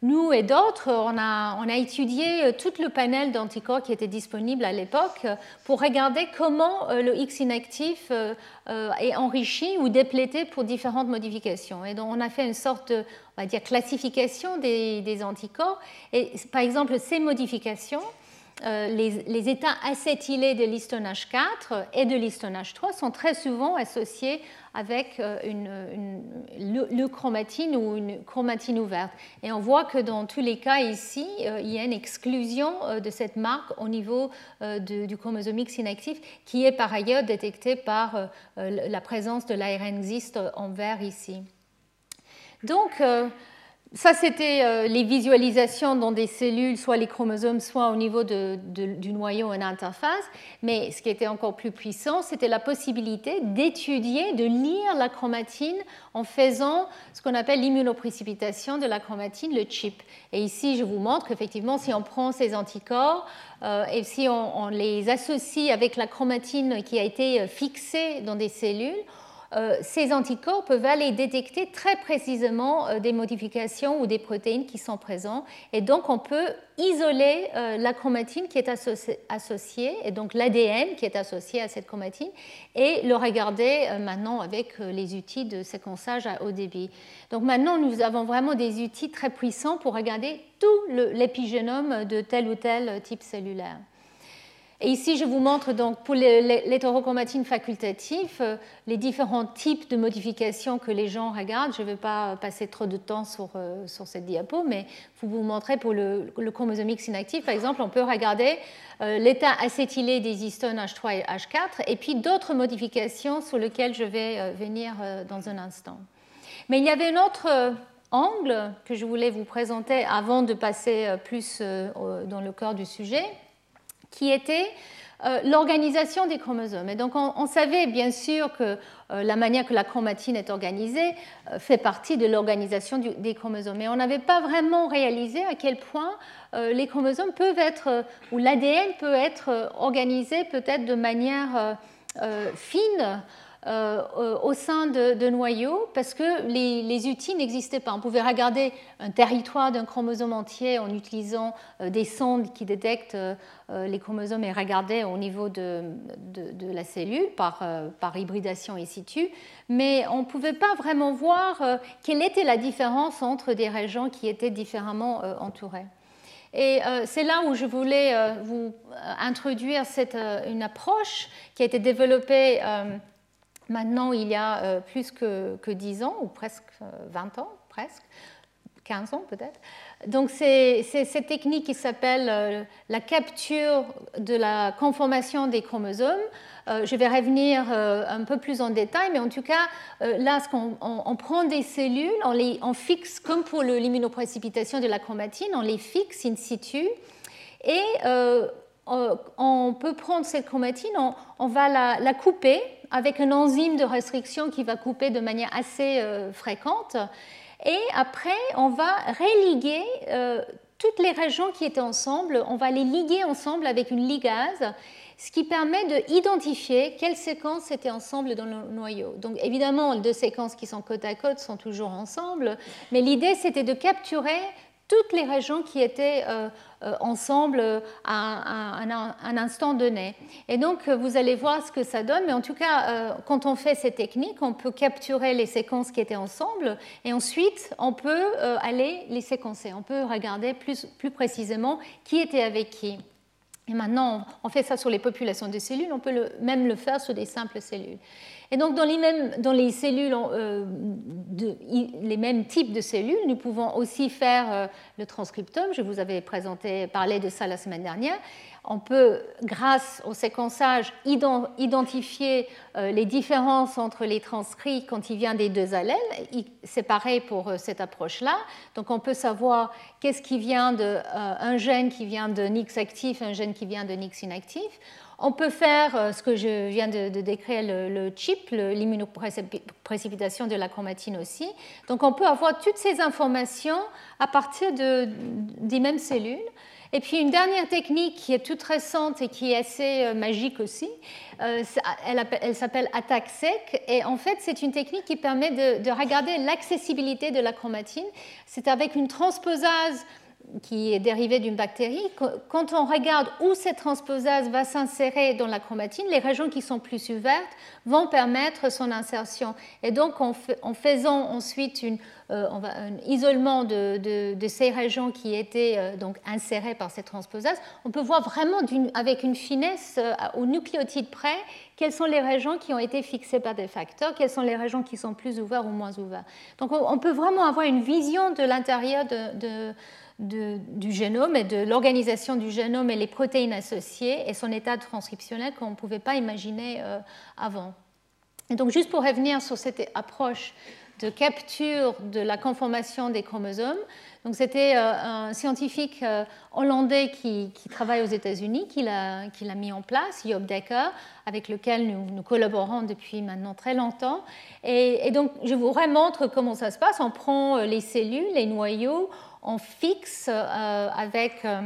nous et d'autres, on a, étudié euh, tout le panel d'anticorps qui était disponible à l'époque pour regarder comment euh, le X inactif euh, est enrichi ou déplété pour différentes modifications. Et donc on a fait une sorte de on va dire, classification des, anticorps. Et par exemple, ces modifications, les, les, états acétylés de l'histone H4 et de l'histone H3 sont très souvent associés avec euh, une, chromatine ou une chromatine ouverte. Et on voit que dans tous les cas ici, euh, il y a une exclusion euh, de cette marque au niveau du chromosome X inactif qui est par ailleurs détectée par la présence de l'ARN existe en vert ici. Donc, ça, c'était euh, les visualisations dans des cellules, soit les chromosomes, soit au niveau du noyau en interface. Mais ce qui était encore plus puissant, c'était la possibilité d'étudier, de lire la chromatine en faisant ce qu'on appelle l'immunoprécipitation de la chromatine, le chip. Et ici, je vous montre qu'effectivement, si on prend ces anticorps euh, et si on les associe avec la chromatine qui a été euh, fixée dans des cellules, ces anticorps peuvent aller détecter très précisément euh, des modifications ou des protéines qui sont présentes. Et donc, on peut isoler euh, la chromatine qui est associée, et donc l'ADN qui est associé à cette chromatine, et le regarder maintenant avec les outils de séquençage à haut débit. Donc maintenant, nous avons vraiment des outils très puissants pour regarder tout l'épigénome de tel ou tel type cellulaire. Et ici, je vous montre donc pour l'hétérochromatine facultative euh, les différents types de modifications que les gens regardent. Je ne vais pas passer trop de temps sur, euh, sur cette diapo, mais je vous montrer pour le, chromosome X inactif, par exemple, on peut regarder euh, l'état acétylé des histones H3 et H4, et puis d'autres modifications sur lesquelles je vais venir dans un instant. Mais il y avait un autre angle que je voulais vous présenter avant de passer plus dans le corps du sujet qui était euh, l'organisation des chromosomes. Et donc on, savait bien sûr que euh, la manière que la chromatine est organisée euh, fait partie de l'organisation des chromosomes. Mais on n'avait pas vraiment réalisé à quel point les chromosomes peuvent être, ou l'ADN peut être organisé peut-être de manière fine au sein de, noyaux parce que les, outils n'existaient pas. On pouvait regarder un territoire d'un chromosome entier en utilisant euh, des sondes qui détectent euh, les chromosomes et regarder au niveau de, la cellule par, par, hybridation in situ, mais on ne pouvait pas vraiment voir quelle était la différence entre des régions qui étaient différemment entourées. Et c'est là où je voulais vous introduire cette, une approche qui a été développée Maintenant, il y a euh, plus que, que 10 ans, ou presque 20 euh, ans, presque, 15 ans peut-être. Donc c'est cette technique qui s'appelle euh, la capture de la conformation des chromosomes. je vais revenir un peu plus en détail, mais en tout cas, là, on, prend des cellules, on les on fixe, comme pour l'immunoprécipitation de la chromatine, on les fixe in situ, et on peut prendre cette chromatine, on, va la, la couper avec un enzyme de restriction qui va couper de manière assez euh, fréquente. Et après, on va religuer euh, toutes les régions qui étaient ensemble, on va les liguer ensemble avec une ligase, ce qui permet d'identifier quelles séquences étaient ensemble dans le noyau. Donc évidemment, les deux séquences qui sont côte à côte sont toujours ensemble, mais l'idée c'était de capturer toutes les régions qui étaient euh, euh, ensemble à, un instant donné. Et donc, euh, vous allez voir ce que ça donne, mais en tout cas, quand on fait ces techniques, on peut capturer les séquences qui étaient ensemble et ensuite, on peut aller les séquencer. On peut regarder plus, plus précisément qui était avec qui. Et maintenant, on fait ça sur les populations de cellules, on peut même le faire sur des simples cellules. Et donc, dans les, mêmes, dans les cellules, euh, les mêmes types de cellules, nous pouvons aussi faire euh, le transcriptome. Je vous avais présenté, parlé de ça la semaine dernière. On peut, grâce au séquençage, identifier euh, les différences entre les transcrits quand il vient des deux allèles. C'est pareil pour cette approche-là. Donc, on peut savoir qu'est-ce qui vient d'un gène qui vient de NIX actif, un gène qui vient de NIX inactif. On peut faire euh, ce que je viens de, décrire, le, chip, l'immunoprécipitation de la chromatine aussi. Donc on peut avoir toutes ces informations à partir de, des mêmes cellules. Et puis une dernière technique qui est toute récente et qui est assez euh, magique aussi, euh, elle, s'appelle attaque sec. Et en fait, c'est une technique qui permet de, de regarder l'accessibilité de la chromatine. C'est avec une transposase qui est dérivée d'une bactérie, quand on regarde où cette transposase va s'insérer dans la chromatine, les régions qui sont plus ouvertes vont permettre son insertion. Et donc, en, faisant ensuite euh, un isolement de, ces régions qui étaient euh, donc insérées par cette transposase, on peut voir vraiment avec une finesse euh, au nucléotide près quelles sont les régions qui ont été fixées par des facteurs, quelles sont les régions qui sont plus ouvertes ou moins ouvertes. Donc, on, peut vraiment avoir une vision de l'intérieur de du génome et de l'organisation du génome et les protéines associées et son état transcriptionnel qu'on ne pouvait pas imaginer euh, avant. Et donc juste pour revenir sur cette approche de capture de la conformation des chromosomes, c'était euh, un scientifique euh, hollandais qui, travaille aux États-Unis qui l'a mis en place, Job Decker, avec lequel nous, collaborons depuis maintenant très longtemps. Et, et, donc je vous remontre comment ça se passe. On prend les cellules, les noyaux, on fixe euh, avec euh,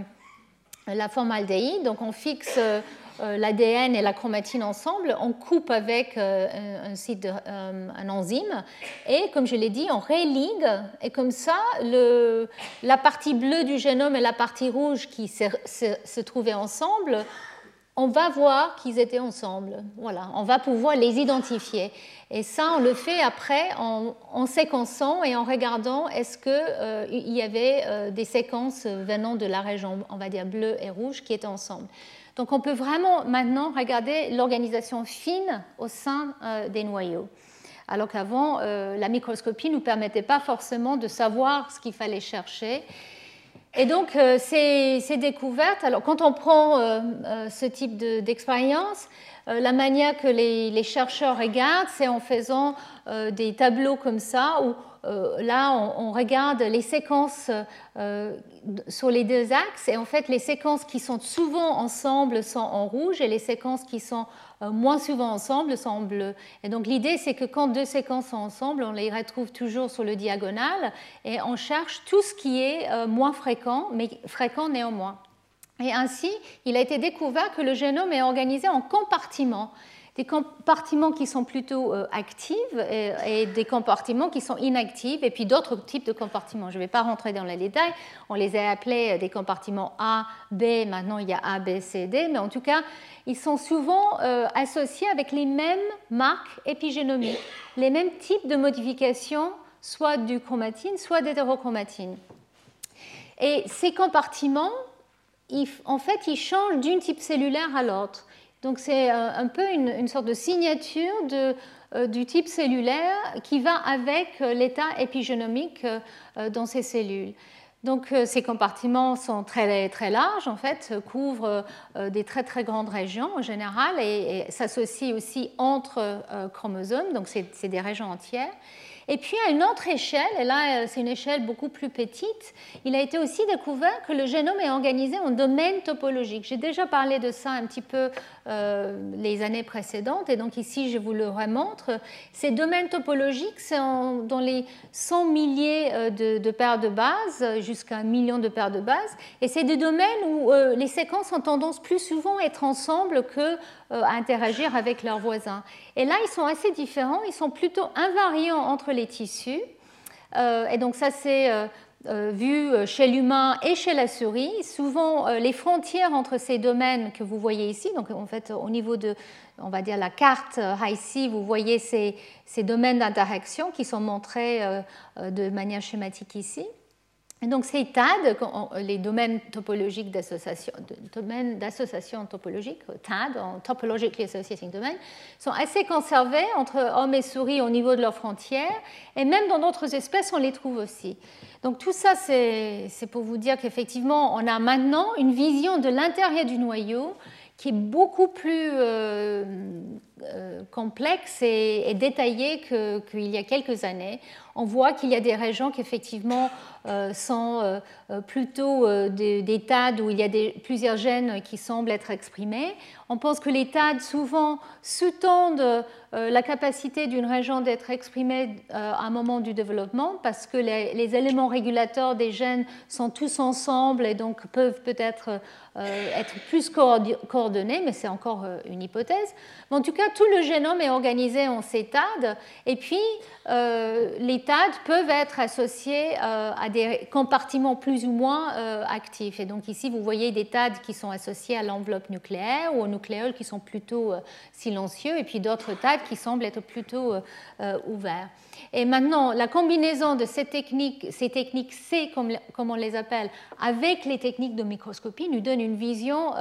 la formaldéhyde, donc on fixe euh, l'ADN et la chromatine ensemble, on coupe avec un, site un enzyme. Et comme je l'ai dit, on religue et comme ça, la partie bleue du génome et la partie rouge qui se trouvaient ensemble on va voir qu'ils étaient ensemble. Voilà, on va pouvoir les identifier. Et ça, on le fait après en, séquençant et en regardant est-ce qu'il euh, y avait euh, des séquences venant de la région, on va dire bleue et rouge, qui étaient ensemble. Donc on peut vraiment maintenant regarder l'organisation fine au sein euh, des noyaux. Alors qu'avant, la microscopie ne nous permettait pas forcément de savoir ce qu'il fallait chercher. Et donc, euh, ces, découvertes, alors quand on prend euh, euh, ce type d'expérience, la manière que les, chercheurs regardent, c'est en faisant des tableaux comme ça, où là, on, regarde les séquences sur les deux axes, et en fait, les séquences qui sont souvent ensemble sont en rouge, et les séquences qui sont moins souvent ensemble sont en bleu. Et donc l'idée, c'est que quand deux séquences sont ensemble, on les retrouve toujours sur le diagonal, et on cherche tout ce qui est moins fréquent, mais fréquent néanmoins. Et ainsi, il a été découvert que le génome est organisé en compartiments. Des compartiments qui sont plutôt euh, actifs et, des compartiments qui sont inactifs, et puis d'autres types de compartiments. Je ne vais pas rentrer dans les détails. On les a appelés euh, des compartiments A, B, maintenant il y a A, B, C, D, mais en tout cas, ils sont souvent euh, associés avec les mêmes marques épigénomiques, les mêmes types de modifications, soit du chromatine, soit d'hétérochromatine. Et ces compartiments en fait, il change d'une type cellulaire à l'autre. Donc c'est euh, un peu une, sorte de signature euh, du type cellulaire qui va avec euh, l'état épigénomique dans ces cellules. Donc ces compartiments sont très, très larges, en fait, couvrent des très très grandes régions en général et s'associent aussi entre chromosomes, donc c'est des régions entières. Et puis à une autre échelle, et là euh, c'est une échelle beaucoup plus petite, il a été aussi découvert que le génome est organisé en domaines topologiques. J'ai déjà parlé de ça un petit peu euh, les années précédentes, et donc ici je vous le remontre. Ces domaines topologiques, c'est dans les 100 milliers euh, de, paires de bases, jusqu'à un million de paires de bases, et c'est des domaines où les séquences ont tendance plus souvent à être ensemble que à interagir avec leurs voisins. Et là, ils sont assez différents, ils sont plutôt invariants entre les tissus. Euh, et donc ça, c'est euh, euh, vu chez l'humain et chez la souris. Souvent, les frontières entre ces domaines que vous voyez ici, donc en fait, au niveau de, on va dire, la carte ici, vous voyez ces, ces domaines d'interaction qui sont montrés de manière schématique ici. Et donc ces TAD, les domaines topologiques d'association, domaines d'association topologique, TAD, en Topologically Associating Domain, sont assez conservés entre hommes et souris au niveau de leurs frontières, et même dans d'autres espèces, on les trouve aussi. Donc tout ça, c'est pour vous dire qu'effectivement, on a maintenant une vision de l'intérieur du noyau qui est beaucoup plus euh, euh, complexe et, détaillée qu'il y a quelques années. On voit qu'il y a des régions qui effectivement euh, sont plutôt des, des, TAD où il y a plusieurs gènes qui semblent être exprimés. On pense que les TAD souvent sous-tendent la capacité d'une région d'être exprimée à un moment du développement parce que les, les, éléments régulateurs des gènes sont tous ensemble et donc peuvent peut-être être plus coordonnés, mais c'est encore une hypothèse. Mais en tout cas, tout le génome est organisé en ces TAD, et puis euh, les TAD peuvent être associés euh, à des compartiments plus ou moins euh, actifs. Et donc ici, vous voyez des TAD qui sont associés à l'enveloppe nucléaire ou aux nucléoles qui sont plutôt silencieux, et puis d'autres TAD qui semblent être plutôt ouverts. Et maintenant, la combinaison de ces techniques, ces techniques C, comme, on les appelle, avec les techniques de microscopie, nous donne une vision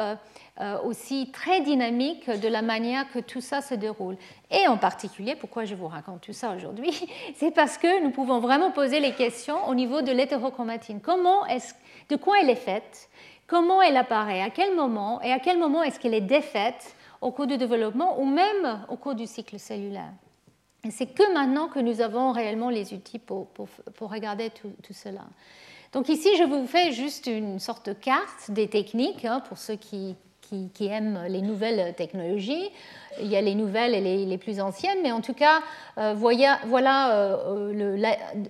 aussi très dynamique de la manière que tout ça se déroule. Et en particulier, pourquoi je vous raconte tout ça aujourd'hui, c'est parce que nous pouvons vraiment poser les questions au niveau de l'hétérochromatine. Comment est de quoi elle est faite? Comment elle apparaît? À quel moment? Et à quel moment est-ce qu'elle est défaite au cours du développement ou même au cours du cycle cellulaire? Et c'est que maintenant que nous avons réellement les outils pour, pour, regarder tout, tout, cela. Donc ici, je vous fais juste une sorte de carte des techniques hein, pour ceux qui, qui, aiment les nouvelles technologies. Il y a les nouvelles et les, plus anciennes, mais en tout cas, euh, voilà, euh, le,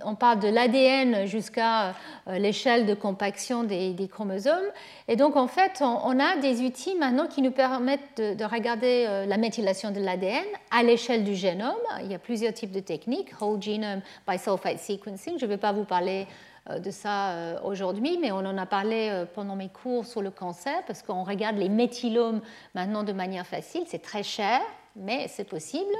on parle de l'ADN jusqu'à euh, l'échelle de compaction des, chromosomes. Et donc, en fait, on, a des outils maintenant qui nous permettent de, de regarder la méthylation de l'ADN à l'échelle du génome. Il y a plusieurs types de techniques, whole genome bisulfite sequencing. Je ne vais pas vous parler euh, de ça euh, aujourd'hui, mais on en a parlé euh, pendant mes cours sur le cancer, parce qu'on regarde les méthylomes maintenant de manière facile. C'est très cher, mais c'est possible.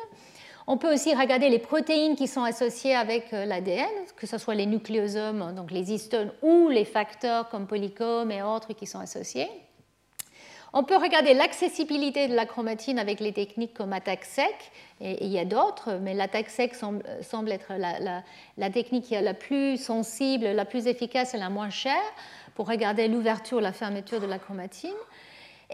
On peut aussi regarder les protéines qui sont associées avec l'ADN, que ce soit les nucléosomes, donc les histones, ou les facteurs comme polycom et autres qui sont associés. On peut regarder l'accessibilité de la chromatine avec les techniques comme attaque sec, et, il y a d'autres, mais l'attaque sec semble, être la, technique qui est la plus sensible, la plus efficace et la moins chère pour regarder l'ouverture, la fermeture de la chromatine.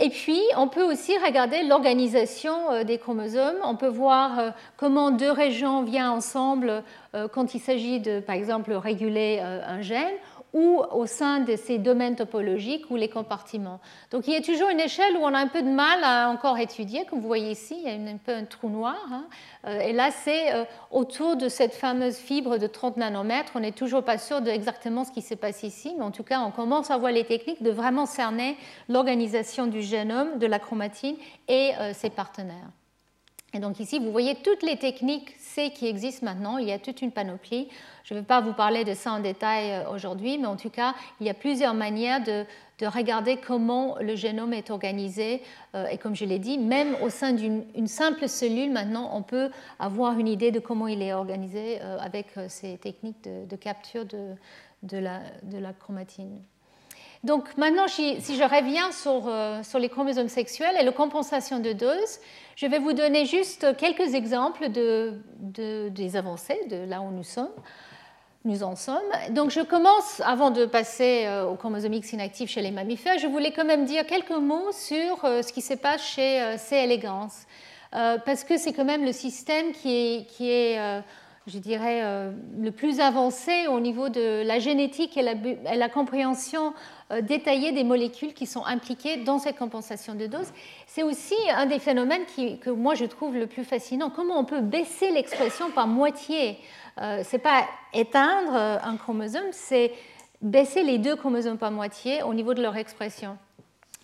Et puis, on peut aussi regarder l'organisation des chromosomes. On peut voir comment deux régions viennent ensemble quand il s'agit de, par exemple, réguler un gène ou au sein de ces domaines topologiques ou les compartiments. Donc il y a toujours une échelle où on a un peu de mal à encore étudier, comme vous voyez ici, il y a un peu un trou noir. Hein. Euh, et là, c'est euh, autour de cette fameuse fibre de 30 nanomètres. On n'est toujours pas sûr de exactement ce qui se passe ici, mais en tout cas, on commence à voir les techniques de vraiment cerner l'organisation du génome, de la chromatine et euh, ses partenaires. Et donc ici, vous voyez toutes les techniques C qui existent maintenant. Il y a toute une panoplie. Je ne vais pas vous parler de ça en détail euh, aujourd'hui, mais en tout cas, il y a plusieurs manières de, regarder comment le génome est organisé. Euh, et comme je l'ai dit, même au sein d'une simple cellule, maintenant, on peut avoir une idée de comment il est organisé euh, avec ces techniques de, capture de, la, chromatine. Donc maintenant, si je reviens sur, sur les chromosomes sexuels et la compensation de dose, je vais vous donner juste quelques exemples de, des avancées de là où nous sommes. Nous en sommes. Donc je commence, avant de passer euh, au chromosome X inactif chez les mammifères, je voulais quand même dire quelques mots sur euh, ce qui se passe chez euh, C. elegans, parce que c'est quand même le système qui est, qui est je dirais, le plus avancé au niveau de la génétique et la compréhension détaillée des molécules qui sont impliquées dans cette compensation de dose. C'est aussi un des phénomènes que moi je trouve le plus fascinant. Comment on peut baisser l'expression par moitié? Euh, Ce n'est pas éteindre euh, un chromosome, c'est baisser les deux chromosomes par moitié au niveau de leur expression.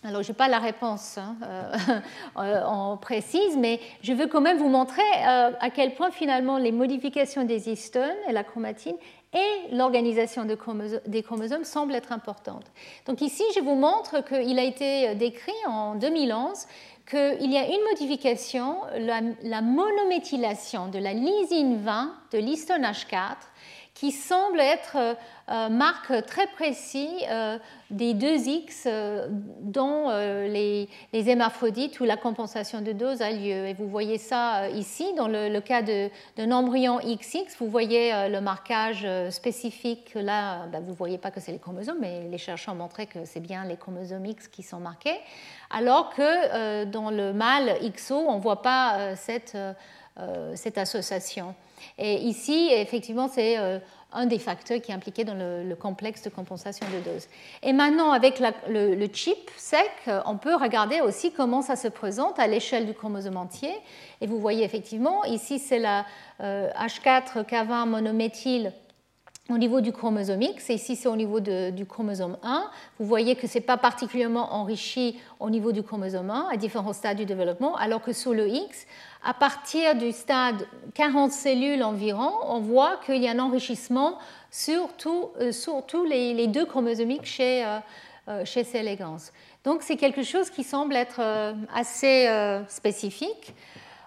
Alors, je n'ai pas la réponse hein, euh, en précise, mais je veux quand même vous montrer à quel point finalement les modifications des histones et la chromatine et l'organisation des chromosomes semblent être importantes. Donc ici, je vous montre qu'il a été décrit en 2011 qu'il y a une modification, la, monométhylation de la lysine 20 de l'histone H4 qui semble être euh, euh, marque très précis euh, des deux X dont les, hémaphrodites où la compensation de dose a lieu. Et vous voyez ça ici, dans le, cas d'un embryon XX, vous voyez le marquage spécifique. Là, ben, vous ne voyez pas que c'est les chromosomes, mais les chercheurs ont montré que c'est bien les chromosomes X qui sont marqués, alors que dans le mâle XO, on ne voit pas cette, cette association. Et ici, effectivement, c'est euh, un des facteurs qui est impliqué dans le, complexe de compensation de dose. Et maintenant, avec le, chip sec, euh, on peut regarder aussi comment ça se présente à l'échelle du chromosome entier. Et vous voyez effectivement, ici, c'est la H4K20 euh, monométhyle au niveau du chromosome X, et ici c'est au niveau du chromosome 1. Vous voyez que ce n'est pas particulièrement enrichi au niveau du chromosome 1 à différents stades du développement, alors que sur le X, à partir du stade 40 cellules environ, on voit qu'il y a un enrichissement sur, euh, tous les, deux chromosomiques chez, euh, euh, chez C. elegans. Donc c'est quelque chose qui semble être assez spécifique.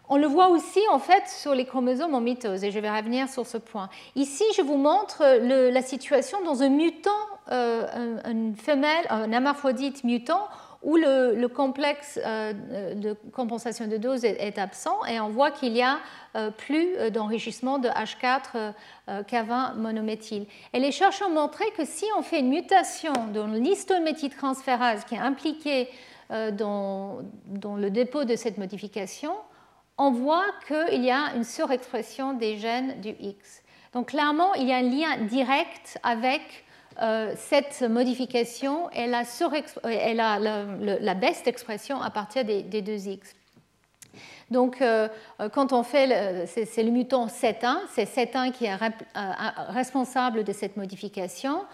On le voit aussi en fait sur les chromosomes en mitose, et je vais revenir sur ce point. Ici, je vous montre la situation dans un mutant, une femelle, un hermaphrodite mutant où le, complexe euh, de compensation de dose est, absent et on voit qu'il y a euh, plus d'enrichissement de H4 K20 monométhyle. Et les chercheurs ont montré que si on fait une mutation dans l'histométhyltransférase qui est impliquée euh, dans le dépôt de cette modification, on voit qu'il y a une surexpression des gènes du X. Donc clairement, il y a un lien direct avec euh, cette modification est la, euh, la, baisse d'expression à partir des, deux X. Donc, euh, quand on fait, c'est le mutant 7.1, c'est 7.1 qui est responsable de cette modification.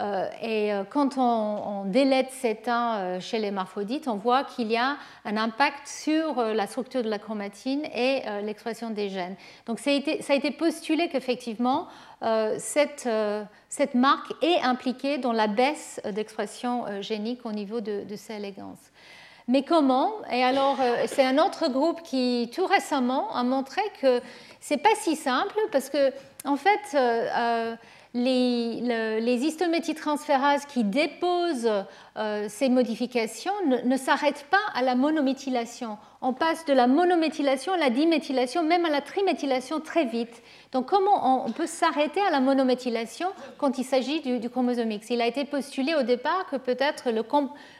Euh, et euh, quand on, délète cet 1 euh, chez les morphodites, on voit qu'il y a un impact sur la structure de la chromatine et l'expression des gènes. Donc ça a été, postulé qu'effectivement, cette, cette, marque est impliquée dans la baisse d'expression génique au niveau de, de ces élégances. Mais comment? Et alors, c'est un autre groupe qui, tout récemment, a montré que c'est pas si simple parce que, en fait, les, les histométhyltransférases qui déposent euh, ces modifications ne, s'arrêtent pas à la monométhylation. On passe de la monométhylation à la diméthylation, même à la triméthylation très vite. Donc comment on, peut s'arrêter à la monométhylation quand il s'agit du, chromosome X Il a été postulé au départ que peut-être le,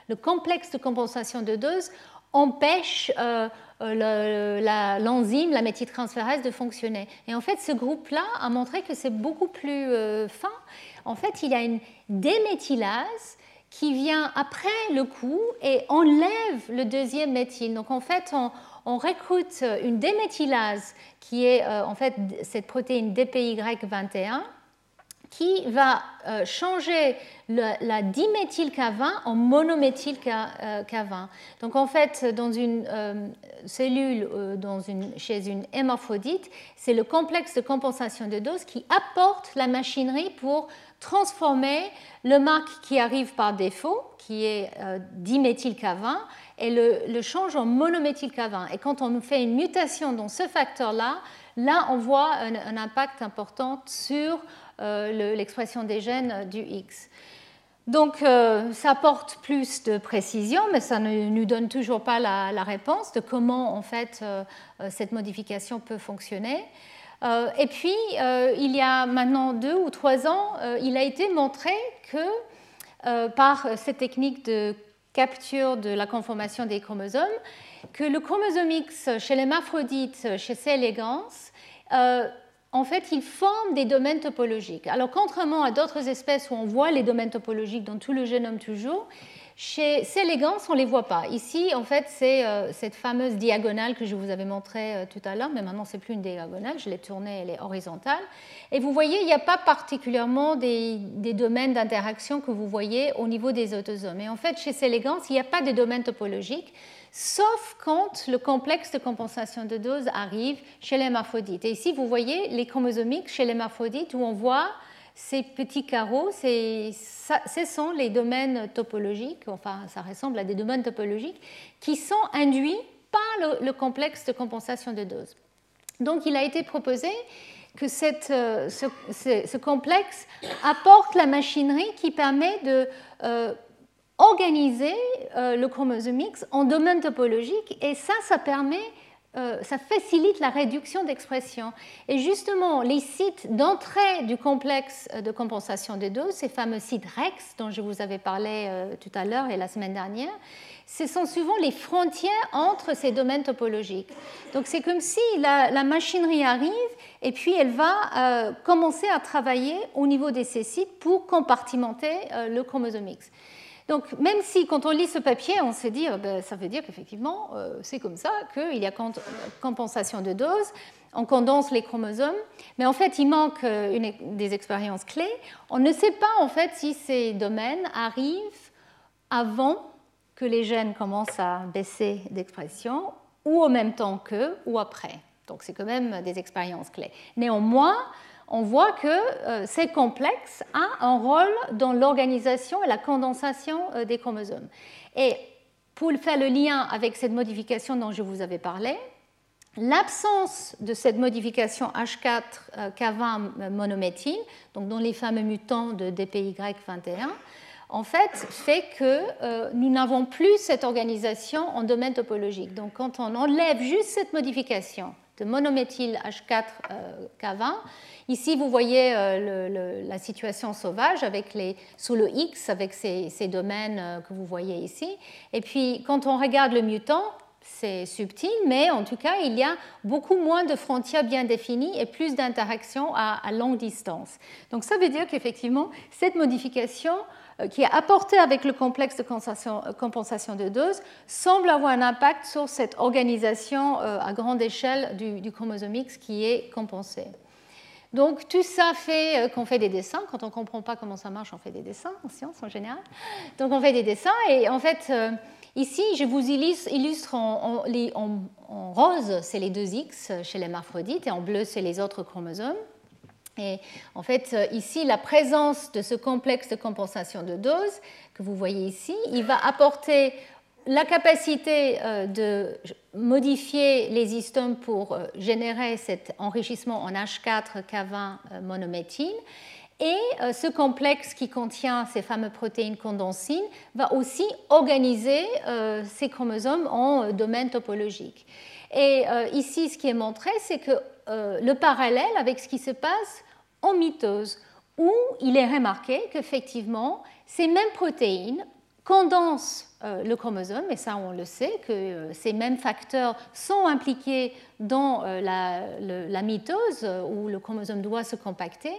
le, complexe de compensation de dose empêche euh, euh, l'enzyme, la, méthyltransférase de fonctionner. Et en fait, ce groupe-là a montré que c'est beaucoup plus euh, fin. En fait, il y a une déméthylase qui vient après le coup et enlève le deuxième méthyle. Donc en fait, on, recrute une déméthylase qui est en fait cette protéine DPY21 qui va euh, changer la diméthylK20 en monométhylK20. Euh, Donc en fait, dans une euh, cellule dans une, chez une hémaphrodite, c'est le complexe de compensation de dose qui apporte la machinerie pour transformer le marque qui arrive par défaut, qui est diméthylK20, et le, le change en monométhylK20. Et quand on fait une mutation dans ce facteur-là, là, on voit un, impact important sur l'expression des gènes du X. Donc euh, ça apporte plus de précision, mais ça ne nous donne toujours pas la, réponse de comment en fait euh, cette modification peut fonctionner. et puis il y a maintenant deux ou trois ans, il a été montré que par cette technique de capture de la conformation des chromosomes, que le chromosome X chez les l'hémaphrodite, chez C. en fait, ils forment des domaines topologiques. Alors, contrairement à d'autres espèces où on voit les domaines topologiques dans tout le génome toujours, chez C. elegans, on ne les voit pas. Ici, en fait, c'est euh, cette fameuse diagonale que je vous avais montrée euh, tout à l'heure, mais maintenant, ce n'est plus une diagonale, je l'ai tournée, elle est horizontale. Et vous voyez, il n'y a pas particulièrement des, domaines d'interaction que vous voyez au niveau des autosomes. Et en fait, chez C. elegans, il n'y a pas de domaine topologique sauf quand le complexe de compensation de dose arrive chez l'hémaphrodite. Et ici, vous voyez les chromosomiques chez l'hémaphrodite où on voit ces petits carreaux, ce sont les domaines topologiques, enfin ça ressemble à des domaines topologiques, qui sont induits par le, complexe de compensation de dose. Donc il a été proposé que euh, ce, complexe apporte la machinerie qui permet de euh, organiser euh, le chromosome X en domaine topologique et ça, ça permet, euh, ça facilite la réduction d'expression. Et justement, les sites d'entrée du complexe de compensation des doses, ces fameux sites REX dont je vous avais parlé euh, tout à l'heure et la semaine dernière, ce sont souvent les frontières entre ces domaines topologiques. Donc c'est comme si la, la, machinerie arrive et puis elle va commencer à travailler au niveau de ces sites pour compartimenter le chromosome X. Donc même si quand on lit ce papier, on se dit, euh, ben, ça veut dire qu'effectivement, euh, c'est comme ça qu'il y a compensation de dose, on condense les chromosomes, mais en fait, il manque euh, des expériences clés. On ne sait pas en fait si ces domaines arrivent avant que les gènes commencent à baisser d'expression, ou en même temps que, ou après. Donc c'est quand même des expériences clés. Néanmoins, on voit que euh, ces complexes a un rôle dans l'organisation et la condensation euh, des chromosomes. Et pour faire le lien avec cette modification dont je vous avais parlé, l'absence de cette modification H4K20 euh, monométhyle, donc dans les fameux mutants de DPY21, en fait, fait que nous n'avons plus cette organisation en domaine topologique. Donc, quand on enlève juste cette modification de monométhyle H4K20, Ici, vous voyez euh, la situation sauvage avec les, sous le X, avec ces, domaines euh, que vous voyez ici. Et puis, quand on regarde le mutant, c'est subtil, mais en tout cas, il y a beaucoup moins de frontières bien définies et plus d'interactions à, longue distance. Donc ça veut dire qu'effectivement, cette modification euh, qui est apportée avec le complexe de compensation de dose semble avoir un impact sur cette organisation à grande échelle du, chromosome X qui est compensée. Donc tout ça fait euh, qu'on fait des dessins. Quand on ne comprend pas comment ça marche, on fait des dessins en science en général. Donc on fait des dessins et en fait euh, ici je vous illustre, en, rose c'est les deux X chez les et en bleu c'est les autres chromosomes. Et en fait, euh, ici, la présence de ce complexe de compensation de dose que vous voyez ici, il va apporter la capacité euh, de modifier les histones pour euh, générer cet enrichissement en H4K20 euh, monométhyle Et ce complexe qui contient ces fameuses protéines condensines va aussi organiser ces chromosomes en domaine topologique. Et ici, ce qui est montré, c'est que le parallèle avec ce qui se passe en mitose, où il est remarqué qu'effectivement, ces mêmes protéines condensent le chromosome, et ça on le sait, que euh, ces mêmes facteurs sont impliqués dans euh, la, mitose où le chromosome doit se compacter,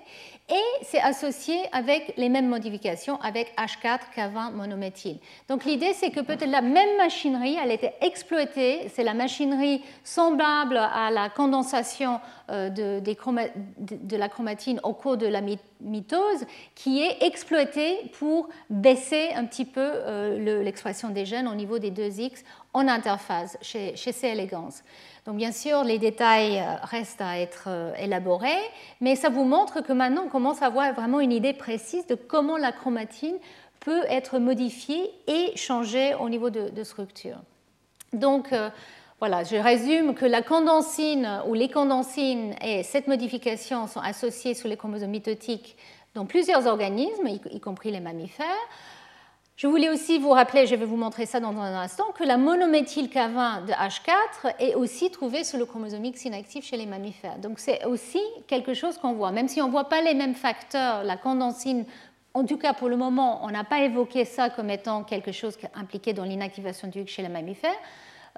et c'est associé avec les mêmes modifications avec H4 K20 monométhyle. Donc l'idée c'est que peut-être la même machinerie, elle était exploitée, c'est la machinerie semblable à la condensation de, de, la chromatine au cours de la mitose qui est exploitée pour baisser un petit peu l'expression des gènes au niveau des deux X en interface chez, chez C. elegans. Donc bien sûr, les détails euh, restent à être euh, élaborés, mais ça vous montre que maintenant on commence à avoir vraiment une idée précise de comment la chromatine peut être modifiée et changée au niveau de, structure. Donc euh, voilà, je résume que la condensine ou les condensines et cette modification sont associées sur les chromosomes mitotiques dans plusieurs organismes, y compris les mammifères. Je voulais aussi vous rappeler, je vais vous montrer ça dans un instant, que la monométhylk20 de H4 est aussi trouvée sur le chromosome X inactif chez les mammifères. Donc c'est aussi quelque chose qu'on voit. Même si on ne voit pas les mêmes facteurs, la condensine, en tout cas pour le moment, on n'a pas évoqué ça comme étant quelque chose impliqué dans l'inactivation du X chez les mammifères.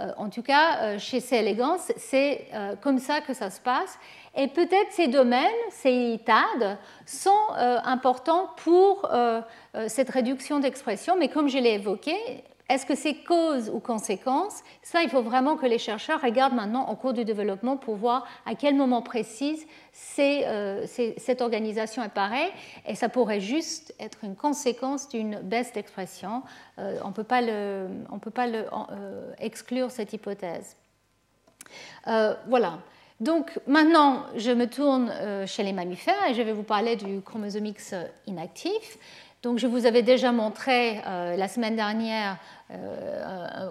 Euh, en tout cas, euh, chez C. elegans, c'est euh, comme ça que ça se passe. Et peut-être ces domaines, ces TAD, sont importants pour cette réduction d'expression, mais comme je l'ai évoqué, est-ce que c'est cause ou conséquence? Ça, il faut vraiment que les chercheurs regardent maintenant en cours du développement pour voir à quel moment précis cette organisation apparaît. Et ça pourrait juste être une conséquence d'une baisse d'expression. on ne peut pas, le, exclure cette hypothèse. voilà. Donc maintenant, je me tourne euh, chez les mammifères et je vais vous parler du chromosome inactif. Donc je vous avais déjà montré euh, la semaine dernière euh,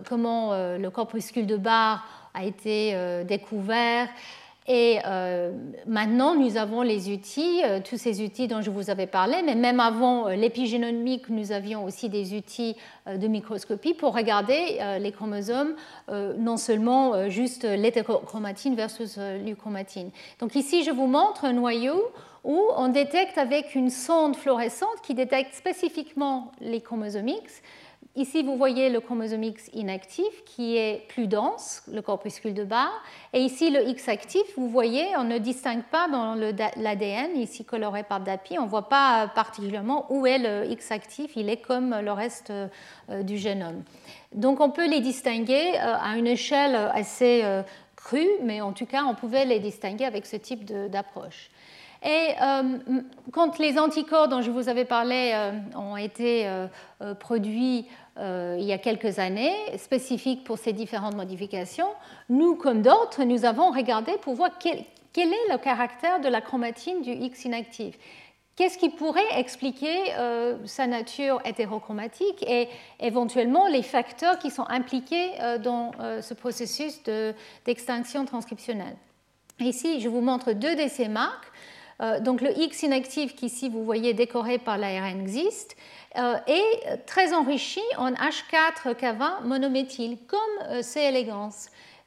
comment le corpuscule de Barr a été découvert et euh, maintenant, nous avons les outils, euh, tous ces outils dont je vous avais parlé, mais même avant euh, l'épigénomique, nous avions aussi des outils de microscopie pour regarder les chromosomes, non seulement juste l'hétérochromatine versus l'euchromatine. Donc ici, je vous montre un noyau où on détecte avec une sonde fluorescente qui détecte spécifiquement les chromosomes X Ici, vous voyez le chromosome X inactif qui est plus dense, le corpuscule de Barr. Et ici, le X actif, vous voyez, on ne distingue pas dans l'ADN, ici coloré par DAPI, on ne voit pas particulièrement où est le X actif, il est comme le reste euh, du génome. Donc on peut les distinguer euh, à une échelle assez euh, crue, mais en tout cas, on pouvait les distinguer avec ce type d'approche. Et quand les anticorps dont je vous avais parlé ont été produits il y a quelques années, spécifiques pour ces différentes modifications, nous, comme d'autres, nous avons regardé pour voir quel, est le caractère de la chromatine du X inactif. Qu'est-ce qui pourrait expliquer sa nature hétérochromatique et éventuellement les facteurs qui sont impliqués dans ce processus d'extinction transcriptionnelle? Ici, je vous montre deux de ces marques. donc le X inactif qu'ici vous voyez décoré par l'ARN existe euh, est très enrichi en H4K20 monométhyle, comme euh, C. elegans.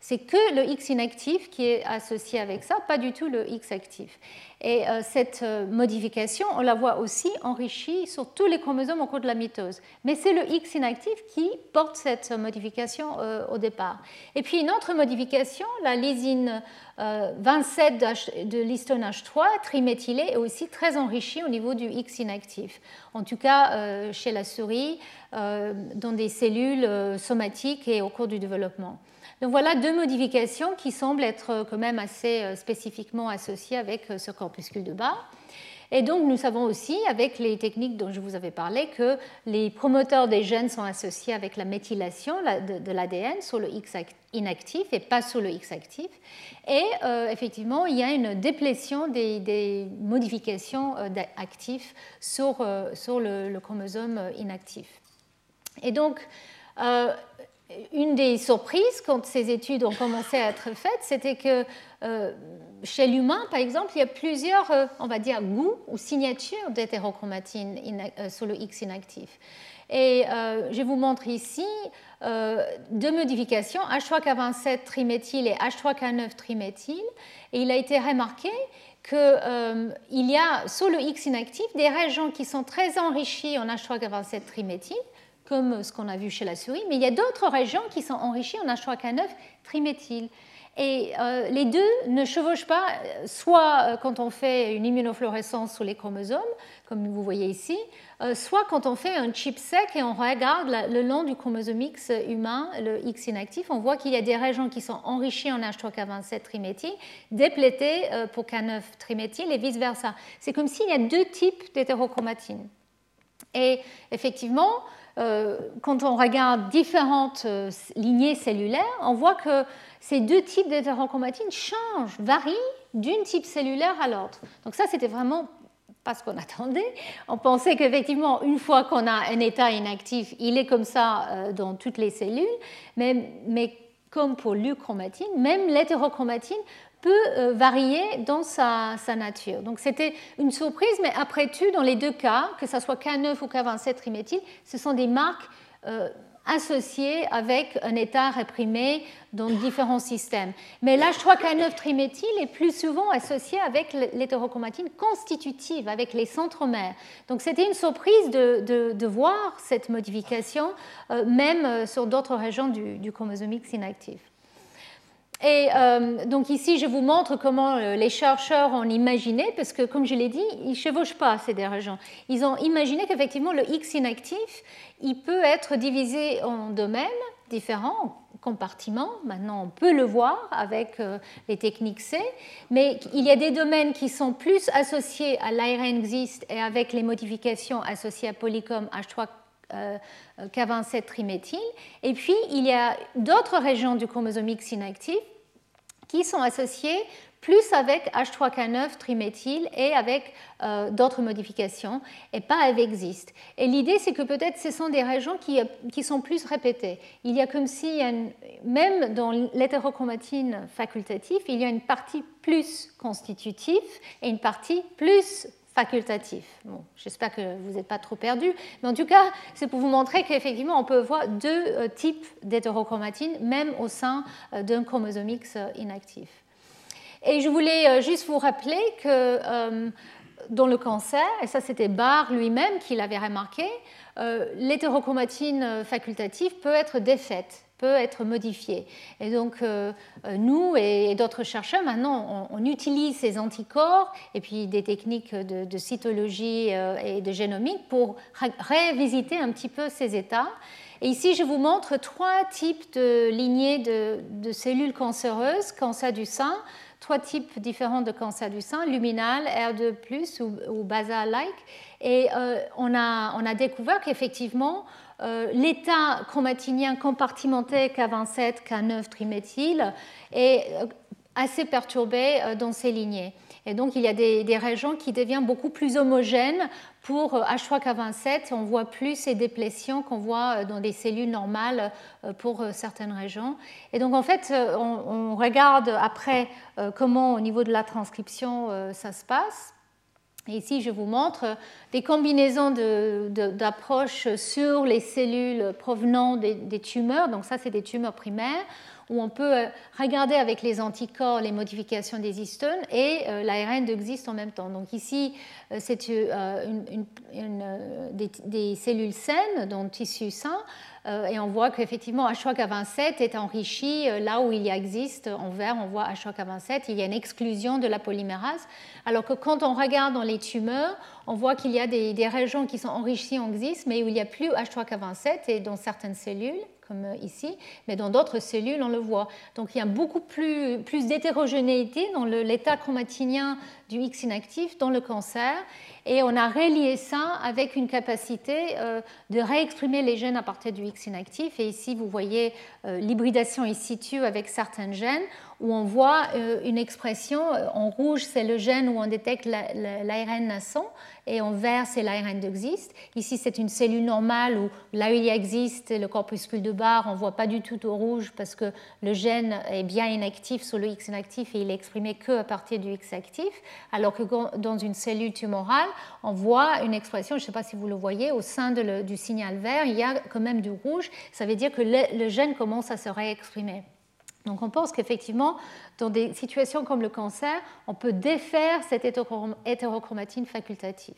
C'est que le X inactif qui est associé avec ça, pas du tout le X actif. Et euh, cette euh, modification, on la voit aussi enrichie sur tous les chromosomes au cours de la mitose. Mais c'est le X inactif qui porte cette modification euh, au départ. Et puis une autre modification, la lysine 27 de l'histone H3, triméthylée, est aussi très enrichie au niveau du X inactif. En tout cas, chez la souris, dans des cellules somatiques et au cours du développement. Donc voilà deux modifications qui semblent être euh, quand même assez euh, spécifiquement associées avec euh, ce corpuscule de bas. Et donc nous savons aussi, avec les techniques dont je vous avais parlé, que les promoteurs des gènes sont associés avec la méthylation de l'ADN sur le X inactif et pas sur le X actif. Et effectivement, il y a une déplétion des, modifications actives sur, sur le, chromosome inactif. Et donc, une des surprises quand ces études ont commencé à être faites, c'était que euh, chez l'humain, par exemple, il y a plusieurs, on va dire, goûts ou signatures d'hétérochromatine sur le X inactif. Et je vous montre ici deux modifications, H3K27 triméthyle et H3K9 triméthyle. Et il a été remarqué qu'il euh, y a sur le X inactif des régions qui sont très enrichies en H3K27 triméthyle, comme ce qu'on a vu chez la souris, mais il y a d'autres régions qui sont enrichies en H3K9 triméthyle. Et euh, les deux ne chevauchent pas, euh, soit euh, quand on fait une immunofluorescence sur les chromosomes, comme vous voyez ici, soit quand on fait un chip sec et on regarde le long du chromosome X humain, le X inactif, on voit qu'il y a des régions qui sont enrichies en H3K27 triméthyle, déplétées pour K9 triméthyle et vice-versa. C'est comme s'il y a deux types d'hétérochromatine. Et effectivement, quand on regarde différentes lignées cellulaires, on voit que ces deux types d'hétérochromatine changent, varient d'une type cellulaire à l'autre. Donc ça, c'était vraiment pas ce qu'on attendait. On pensait qu'effectivement, une fois qu'on a un état inactif, il est comme ça euh, dans toutes les cellules, mais, mais comme pour l'euchromatine, même l'hétérochromatine peut euh, varier dans sa, nature. Donc c'était une surprise, mais après tout, dans les deux cas, que ce soit K9 ou K27 triméthyle, ce sont des marques euh, associé avec un état réprimé dans différents systèmes. Mais l'H3K9 triméthyle est plus souvent associé avec l'hétérochromatine constitutive, avec les centromères. Donc c'était une surprise de, voir cette modification, euh, même sur d'autres régions du, du chromosome X inactif. Et euh, donc ici, je vous montre comment les chercheurs ont imaginé, parce que comme je l'ai dit, ils ne chevauchent pas ces régions. Ils ont imaginé qu'effectivement, le X inactif, il peut être divisé en domaines différents, compartiments. Maintenant, on peut le voir avec euh, les techniques C, mais il y a des domaines qui sont plus associés à l'ARN exist et avec les modifications associées à polycom H3 K27 triméthyle. Et puis, il y a d'autres régions du chromosome X inactif qui sont associées plus avec H3K9 triméthyle et avec euh, d'autres modifications, et pas avec XIST. Et l'idée, c'est que peut-être ce sont des régions qui, qui, sont plus répétées. Il y a comme si, même dans l'hétérochromatine facultative, il y a une partie plus constitutive et une partie plus facultative. Bon, J'espère que vous n'êtes pas trop perdu, mais en tout cas, c'est pour vous montrer qu'effectivement, on peut voir deux euh, types d'hétérochromatine, même au sein euh, d'un chromosome X inactif. Et je voulais euh, juste vous rappeler que euh, dans le cancer, et ça c'était Barr lui-même qui l'avait remarqué, euh, l'hétérochromatine facultative peut être défaite être modifiée. Et donc, nous et, d'autres chercheurs, maintenant, on, utilise ces anticorps et puis des techniques de, cytologie et de génomique pour révisiter un petit peu ces états. Et ici, je vous montre trois types de lignées de, cellules cancéreuses, cancer du sein, trois types différents de cancer du sein, luminal, R2 ou, ou basal-like. Et euh, on, a, on, a, découvert qu'effectivement, euh, l'état chromatinien compartimenté K27, K9 triméthyle est euh, assez perturbé dans ces lignées. Et donc, il y a des, régions qui deviennent beaucoup plus homogènes. Pour H3K27, euh, on voit plus ces déplétions qu'on voit euh, dans des cellules normales euh, pour certaines régions. Et donc, en fait, on, regarde après comment, au niveau de la transcription, ça se passe. Ici, je vous montre des combinaisons d'approches sur les cellules provenant des, des tumeurs. Donc ça, c'est des tumeurs primaires où on peut euh, regarder avec les anticorps les modifications des histones et euh, l'ARN existe en même temps. Donc ici, euh, c'est des, cellules saines, le tissu sain, et on voit qu'effectivement H3K27 est enrichi là où il y existe. En vert, on voit H3K27, il y a une exclusion de la polymérase. Alors que quand on regarde dans les tumeurs, on voit qu'il y a des, des, régions qui sont enrichies en XIS, mais où il n'y a plus H3K27 et dans certaines cellules comme ici, mais dans d'autres cellules, on le voit. Donc il y a beaucoup plus, plus d'hétérogénéité dans l'état chromatinien du X inactif dans le cancer et on a relié ça avec une capacité euh, de réexprimer les gènes à partir du X inactif. Et ici, vous voyez euh, l'hybridation in situ avec certains gènes où on voit euh, une expression. En rouge, c'est le gène où on détecte l'ARN naissant et en vert, c'est l'ARN d'existe. Ici, c'est une cellule normale où il existe le corpuscule de barre, on ne voit pas du tout au rouge parce que le gène est bien inactif sur le X inactif et il est exprimé que à partir du X actif, alors que dans une cellule tumorale, on voit une expression, je ne sais pas si vous le voyez, au sein du signal vert, il y a quand même du rouge. Ça veut dire que le, gène commence à se réexprimer. Donc on pense qu'effectivement, dans des situations comme le cancer, on peut défaire cette hétérochromatine facultative.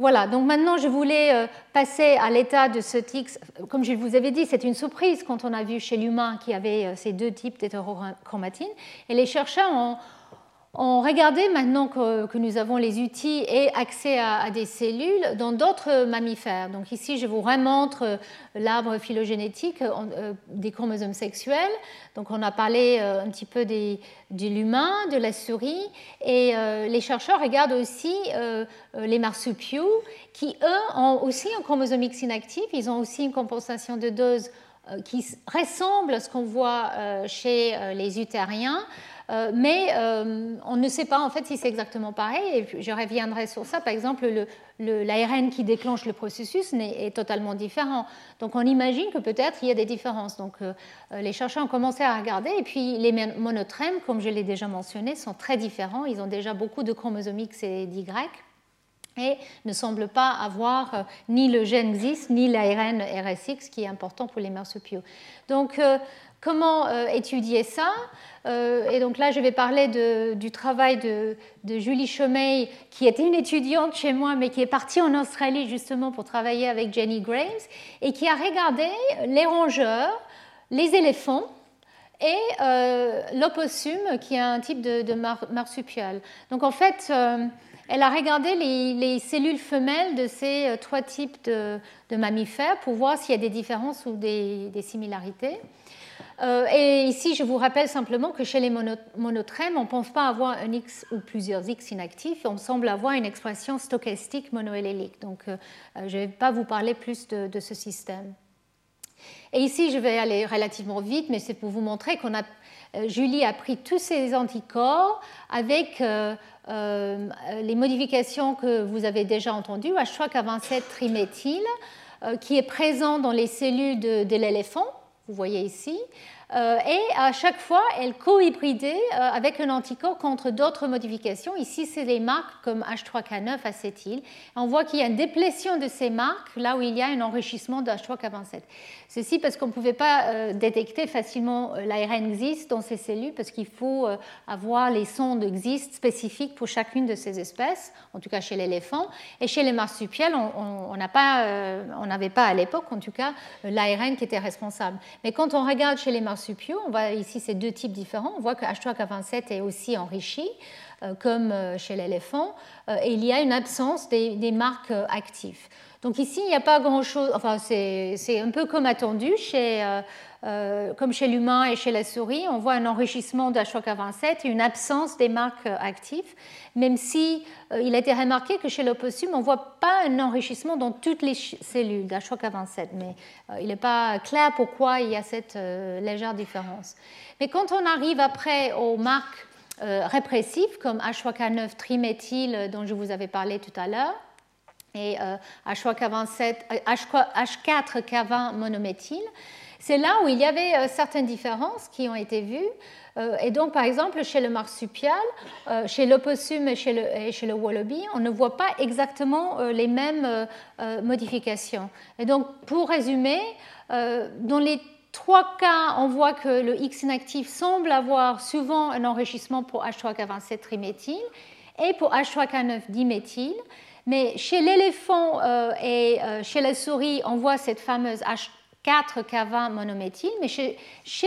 Voilà, donc maintenant je voulais euh, passer à l'état de ce X. Comme je vous avais dit, c'est une surprise quand on a vu chez l'humain qu'il y avait euh, ces deux types d'hétérochromatine. Et les chercheurs ont, on regardait maintenant que, nous avons les outils et accès à, des cellules dans d'autres mammifères. Donc ici, je vous remontre euh, l'arbre phylogénétique euh, des chromosomes sexuels. Donc on a parlé euh, un petit peu de l'humain, de la souris, et les chercheurs regardent aussi les marsupiaux qui, eux, ont aussi un chromosome X inactif. Ils ont aussi une compensation de dose qui ressemble à ce qu'on voit chez les utériens. Euh, mais euh, on ne sait pas en fait si c'est exactement pareil, et je reviendrai sur ça. Par exemple, l'ARN qui déclenche le processus est, totalement différent. Donc on imagine que peut-être il y a des différences. Donc euh, les chercheurs ont commencé à regarder, et puis les monotrèmes, comme je l'ai déjà mentionné, sont très différents. Ils ont déjà beaucoup de chromosomes X et d'Y et ne semblent pas avoir ni le gène XIS ni l'ARN RSX qui est important pour les marsupiaux. Donc Comment euh, étudier ça euh, Et donc là, je vais parler du travail de, Julie Chomey, qui était une étudiante chez moi, mais qui est partie en Australie justement pour travailler avec Jenny Graves, et qui a regardé les rongeurs, les éléphants et euh, l'opossum, qui est un type de, marsupial. Donc en fait, elle a regardé les, cellules femelles de ces trois types de, mammifères pour voir s'il y a des différences ou des similarités. Euh, et ici, je vous rappelle simplement que chez les monotrèmes, on ne pense pas avoir un X ou plusieurs X inactifs, on semble avoir une expression stochastique monoallélique. Donc, euh, euh, je ne vais pas vous parler plus de, ce système. Et ici, je vais aller relativement vite, mais c'est pour vous montrer qu'on a. Julie a pris tous ces anticorps avec les modifications que vous avez déjà entendues, H3K27 triméthyle, qui est présent dans les cellules de l'éléphant vous voyez ici. Euh, et à chaque fois, elle cohybridait euh, avec un anticorps contre d'autres modifications. Ici, c'est les marques comme H3K9 acétyl. On voit qu'il y a une déplétion de ces marques là où il y a un enrichissement de H3K27. Ceci parce qu'on ne pouvait pas euh, détecter facilement l'ARN existe dans ces cellules parce qu'il faut avoir les sondes exist spécifiques pour chacune de ces espèces, en tout cas chez l'éléphant. Et chez les marsupiels, on n'avait pas, pas à l'époque, en tout cas, l'ARN qui était responsable. Mais quand on regarde chez les on voit ici ces deux types différents. On voit que H3K27 est aussi enrichi comme chez l'éléphant, et il y a une absence des marques actives. Donc ici, il n'y a pas grand-chose, enfin c'est un peu comme attendu, chez, euh, euh, comme chez l'humain et chez la souris, on voit un enrichissement d'H3K27 et une absence des marques actives, même si euh, il a été remarqué que chez l'opossum, on ne voit pas un enrichissement dans toutes les cellules d'H3K27, mais il n'est pas clair pourquoi il y a cette légère différence. Mais quand on arrive après aux marques répressives, comme H3K9 triméthyle dont je vous avais parlé tout à l'heure, et H4K20 euh, monométhyle. C'est là où il y avait euh, certaines différences qui ont été vues. Euh, et donc, par exemple, chez le marsupial, chez l'opossum et chez le wallaby, on ne voit pas exactement les mêmes modifications. Et donc, pour résumer, dans les trois cas, on voit que le X inactif semble avoir souvent un enrichissement pour H3K27 triméthyle et pour H3K9 diméthyle. Mais chez l'éléphant euh, et euh, chez la souris, on voit cette fameuse H4K20 monométhyle, mais chez,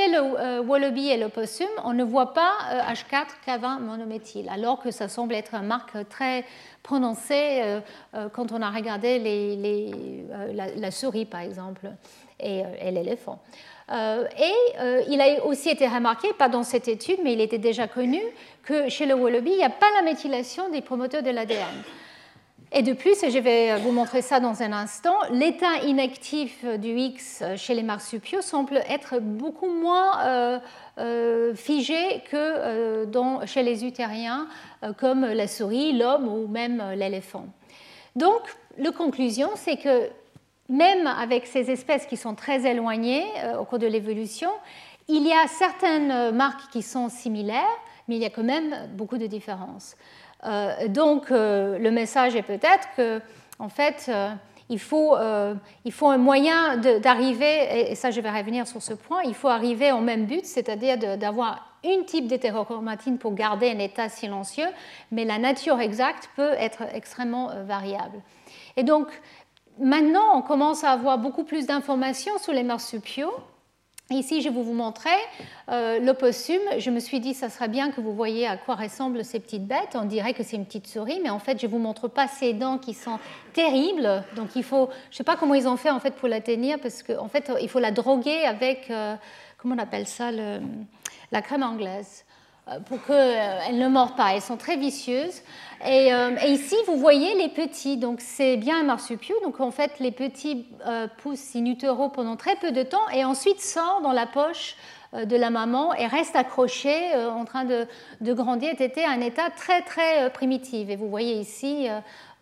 le euh, wallaby et l'opossum, on ne voit pas H4K20 monométhyle, alors que ça semble être une marque très prononcée quand on a regardé la, souris, par exemple, et, l'éléphant. et il a aussi été remarqué, pas dans cette étude, mais il était déjà connu, que chez le wallaby, il n'y a pas la méthylation des promoteurs de l'ADN. Et de plus, et je vais vous montrer ça dans un instant, l'état inactif du X chez les marsupiaux semble être beaucoup moins euh, euh, figé que euh, chez les utériens, comme la souris, l'homme ou même l'éléphant. Donc, la conclusion, c'est que même avec ces espèces qui sont très éloignées au cours de l'évolution, il y a certaines marques qui sont similaires, mais il y a quand même beaucoup de différences. Euh, donc, euh, le message est peut-être que, en fait, euh, il faut, il faut, un moyen d'arriver, et ça je vais revenir sur ce point, il faut arriver au même but, c'est-à-dire d'avoir une type d'hétérochromatine pour garder un état silencieux, mais la nature exacte peut être extrêmement variable. Et donc, maintenant, on commence à avoir beaucoup plus d'informations sur les marsupiaux. Ici, je vais vous montrer euh, l'opossum. Je me suis dit, ça serait bien que vous voyez à quoi ressemblent ces petites bêtes. On dirait que c'est une petite souris, mais en fait, je ne vous montre pas ces dents qui sont terribles. Donc, il faut, je ne sais pas comment ils ont fait en fait pour la tenir, parce qu'en fait, il faut la droguer avec, euh, comment on appelle ça, la crème anglaise. Euh, pour qu'elles euh, ne mordent pas. Elles sont très vicieuses. Euh, et, ici, vous voyez les petits. Donc, c'est bien un marsupio. Donc, en fait, les petits poussent in utero pendant très peu de temps et ensuite sortent dans la poche de la maman et restent accrochés en train de, de grandir. C'était un état très, très primitif. Et vous voyez ici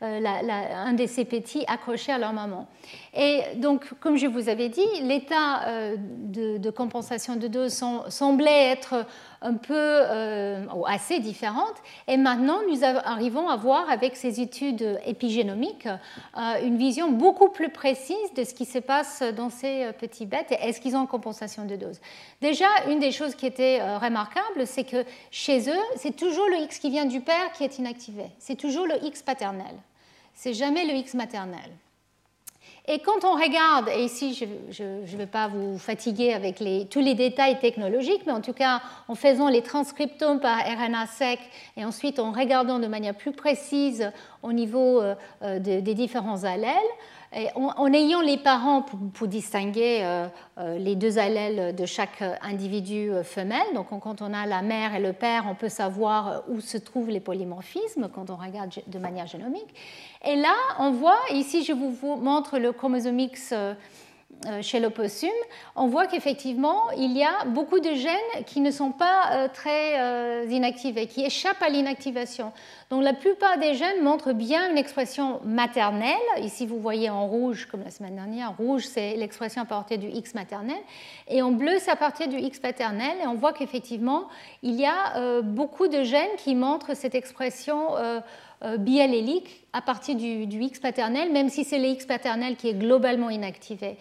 un de ces petits accrochés à leur maman. Et donc, comme je vous avais dit, l'état euh, de, compensation de dose semblait être un peu ou assez différente. Et maintenant, nous arrivons à voir avec ces études épigénomiques une vision beaucoup plus précise de ce qui se passe dans ces petits bêtes et est-ce qu'ils ont compensation de dose. Déjà, une des choses qui était remarquable, c'est que chez eux, c'est toujours le X qui vient du père qui est inactivé. C'est toujours le X paternel. C'est jamais le X maternel. Et quand on regarde, et ici je ne vais pas vous fatiguer avec tous les détails technologiques, mais en tout cas en faisant les transcriptomes par RNA sec et ensuite en regardant de manière plus précise au niveau euh, euh, des différents allèles, en, ayant les parents pour, distinguer euh, euh, les deux allèles de chaque individu euh, femelle, donc quand on a la mère et le père, on peut savoir où se trouvent les polymorphismes quand on regarde de manière génomique. Et là, on voit, ici je vous montre le chromosome X euh, chez l'opossum, on voit qu'effectivement, il y a beaucoup de gènes qui ne sont pas très inactivés, qui échappent à l'inactivation. Donc la plupart des gènes montrent bien une expression maternelle. Ici, vous voyez en rouge, comme la semaine dernière, en rouge, c'est l'expression à partir du X maternel. Et en bleu, c'est à partir du X paternel. Et on voit qu'effectivement, il y a beaucoup de gènes qui montrent cette expression euh, biallélique à partir du, X paternel, même si c'est le X paternel qui est globalement inactivé.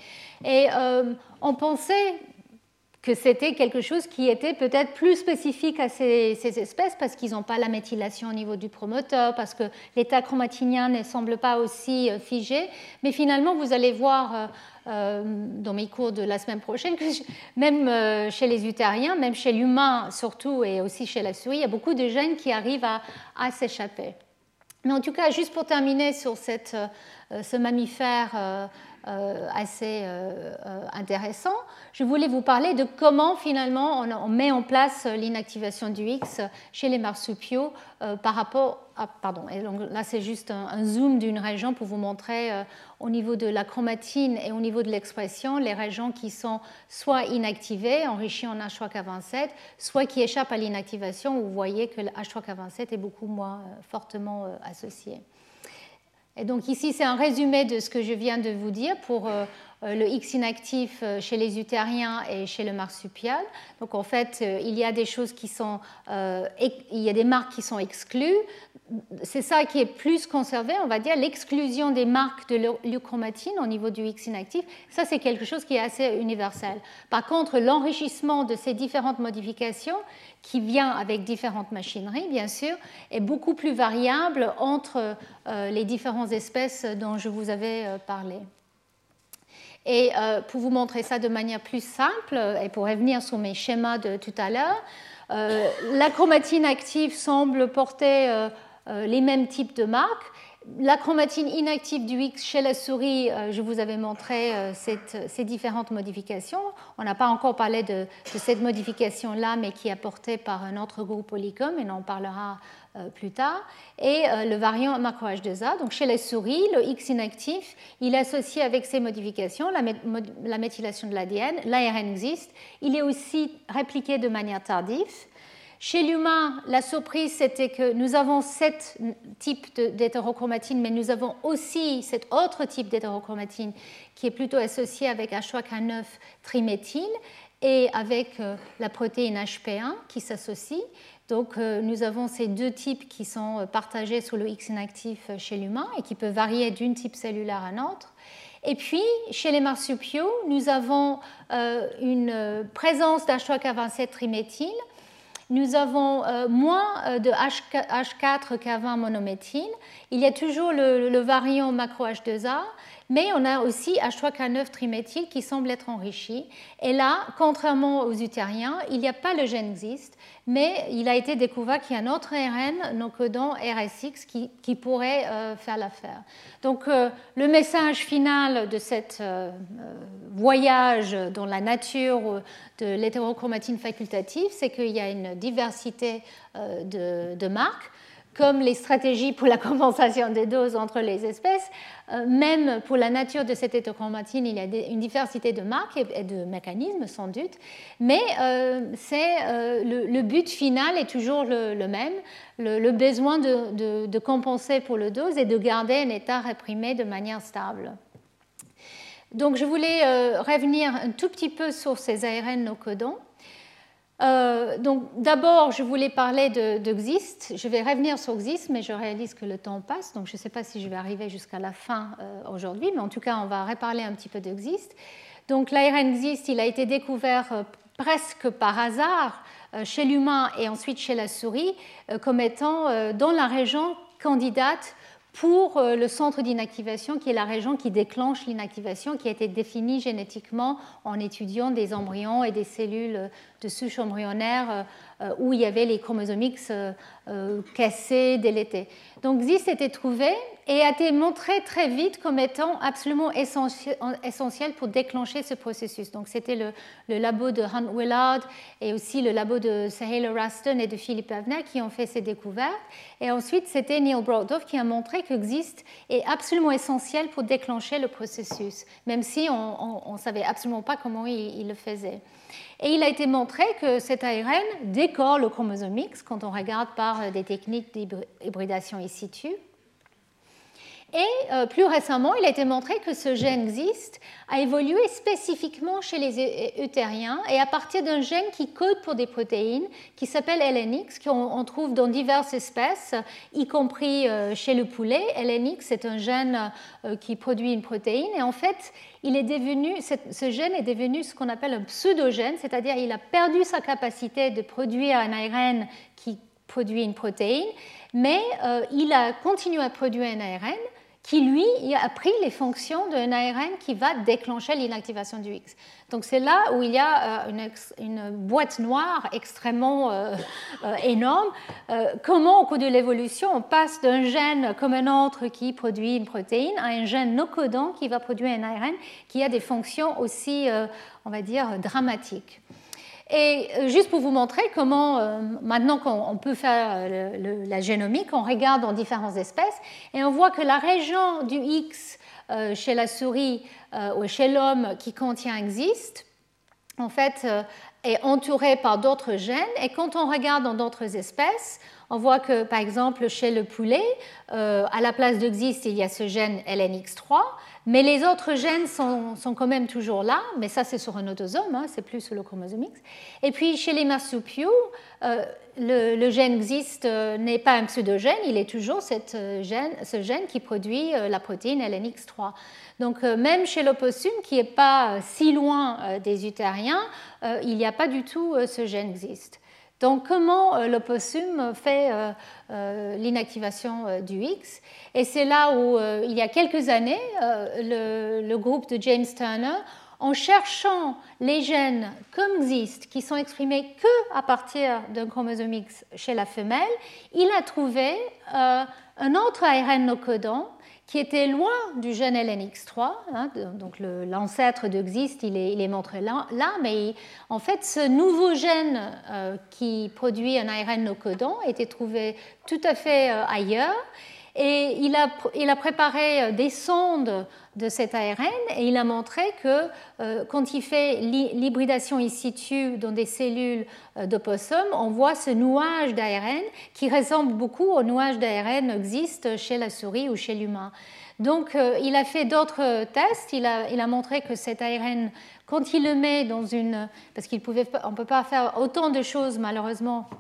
Et euh, on pensait que c'était quelque chose qui était peut-être plus spécifique à ces, espèces parce qu'ils n'ont pas la méthylation au niveau du promoteur, parce que l'état chromatinien ne semble pas aussi euh, figé. Mais finalement, vous allez voir dans mes cours de la semaine prochaine que même chez les utériens, même chez l'humain surtout et aussi chez la souris, il y a beaucoup de gènes qui arrivent à s'échapper. Mais en tout cas, juste pour terminer sur euh, ce mammifère euh, euh, assez intéressant, je voulais vous parler de comment finalement on, met en place l'inactivation du X chez les marsupiaux par rapport à... Pardon, et donc là c'est juste un, zoom d'une région pour vous montrer au niveau de la chromatine et au niveau de l'expression les régions qui sont soit inactivées, enrichies en H3K27, soit qui échappent à l'inactivation, où vous voyez que le H3K27 est beaucoup moins fortement associé. Et donc ici, c'est un résumé de ce que je viens de vous dire pour euh, le X inactif euh, chez les utériens et chez le marsupial. Donc en fait, il y a des choses qui sont, il y a des marques qui sont exclues. C'est ça qui est plus conservé, on va dire, l'exclusion des marques de leuchromatine au niveau du X inactif. Ça, c'est quelque chose qui est assez universel. Par contre, l'enrichissement de ces différentes modifications, qui vient avec différentes machineries, bien sûr, est beaucoup plus variable entre euh, les différentes espèces dont je vous avais euh, parlé. Et euh, pour vous montrer ça de manière plus simple, et pour revenir sur mes schémas de tout à l'heure, la chromatine active semble porter les mêmes types de marques, La chromatine inactive du X chez la souris, je vous avais montré ces différentes modifications. On n'a pas encore parlé de, cette modification-là, mais qui est apportée par un autre groupe Polycom, et on en parlera euh, plus tard, et euh, le variant macro-H2A. Donc chez les souris, le X inactif, il est associé avec ces modifications, la, méthylation de l'ADN, l'ARN existe, il est aussi répliqué de manière tardive. Chez l'humain, la surprise, c'était que nous avons sept types d'hétérochromatine, mais nous avons aussi cet autre type d'hétérochromatine qui est plutôt associé avec H3K9 triméthyle et avec euh, la protéine HP1 qui s'associe. Donc euh, nous avons ces deux types qui sont euh, partagés sur le X inactif euh, chez l'humain et qui peuvent varier d'un type cellulaire à un autre. Et puis, chez les marsupiaux, nous avons une présence d'H3K27 triméthyle. Nous avons moins de H4K20 monométhyle. Il y a toujours le, variant macro-H2A mais on a aussi H3K9 triméthyle qui semble être enrichi. Et là, contrairement aux utériens, il n'y a pas le gène existe, mais il a été découvert qu'il y a un autre ARN non codant RSX qui, pourrait euh, faire l'affaire. Donc euh, le message final de ce euh, voyage dans la nature de l'hétérochromatine facultative, c'est qu'il y a une diversité de marques comme les stratégies pour la compensation des doses entre les espèces, euh, même pour la nature de cette hétérochromatine, il y a une diversité de marques et de mécanismes sans doute, mais euh, euh, le, but final est toujours le, même, le, besoin de, compenser pour le dose et de garder un état réprimé de manière stable. Donc je voulais revenir un tout petit peu sur ces ARN no codons. Euh, donc d'abord, je voulais parler de, XIST. Je vais revenir sur XIST, mais je réalise que le temps passe, donc je ne sais pas si je vais arriver jusqu'à la fin euh, aujourd'hui, mais en tout cas, on va reparler un petit peu de XIST. Donc l'ARN XIST, il a été découvert euh, presque par hasard chez l'humain et ensuite chez la souris comme étant dans la région candidate pour euh, le centre d'inactivation, qui est la région qui déclenche l'inactivation, qui a été définie génétiquement en étudiant des embryons et des cellules de souche embryonnaire euh, où il y avait les chromosomes X euh, cassés, délétés. Donc a été trouvé et a été montré très vite comme étant absolument essentiel, pour déclencher ce processus. Donc c'était le, labo de Hunt Willard et aussi le labo de Sahel Raston et de Philippe Avner qui ont fait ces découvertes. Et ensuite c'était Neil Broadhoff qui a montré que XIST est absolument essentiel pour déclencher le processus, même si on ne savait absolument pas comment il le faisait. Et il a été montré que cet ARN décore le chromosome X quand on regarde par euh, des techniques d'hybridation in situ. Et euh, plus récemment, il a été montré que ce gène existe, a évolué spécifiquement chez les utériens et à partir d'un gène qui code pour des protéines qui s'appelle LNX, qu'on trouve dans diverses espèces, y compris euh, chez le poulet. LNX, c'est un gène qui produit une protéine et en fait, il est devenu, ce gène est devenu ce qu'on appelle un pseudogène, c'est-à-dire il a perdu sa capacité de produire un ARN qui produit une protéine, mais euh, il a continué à produire un ARN qui, lui, a pris les fonctions d'un ARN qui va déclencher l'inactivation du X. Donc c'est là où il y a euh, une, boîte noire extrêmement euh, euh, énorme. comment, au cours de l'évolution, on passe d'un gène comme un autre qui produit une protéine à un gène no codant qui va produire un ARN qui a des fonctions aussi, on va dire, dramatiques. Et euh, juste pour vous montrer comment, euh, maintenant qu'on peut faire euh, la génomique, on regarde dans différentes espèces et on voit que la région du X chez la souris ou chez l'homme qui contient existe, en fait, est entourée par d'autres gènes. Et quand on regarde dans d'autres espèces, on voit que, par exemple, chez le poulet, à la place d'existe, il y a ce gène LNX3. Mais les autres gènes sont, quand même toujours là, mais ça c'est sur un autosome, hein, c'est plus sur le chromosome X. Et puis chez les marsupiaux, euh, le, gène existe euh, n'est pas un pseudogène, il est toujours cette, euh, gène, ce gène qui produit la protéine LNX3. Donc même chez l'opossum, qui n'est pas si loin des utériens, il n'y a pas du tout ce gène existe. Donc comment euh, l'opossum fait euh, euh, l'inactivation du X? Et c'est là où, il y a quelques années, le, groupe de James Turner, en cherchant les gènes comme XIST qui sont exprimés que à partir d'un chromosome X chez la femelle, il a trouvé un autre ARN no codant qui était loin du gène LNX3, hein, donc l'ancêtre de XIST, il est, montré là, mais en fait, ce nouveau gène euh, qui produit un ARN no codant était trouvé tout à fait euh, ailleurs. Et il a, il a, préparé euh, des sondes de cet ARN et il a montré que quand il fait l'hybridation in situ dans des cellules d'opossum, on voit ce nuage d'ARN qui ressemble beaucoup au nuage d'ARN existe chez la souris ou chez l'humain. Donc, euh, il a fait d'autres tests. Il a, il a, montré que cet ARN, quand il le met dans une. Parce qu'on ne peut pas faire autant de choses, malheureusement, euh,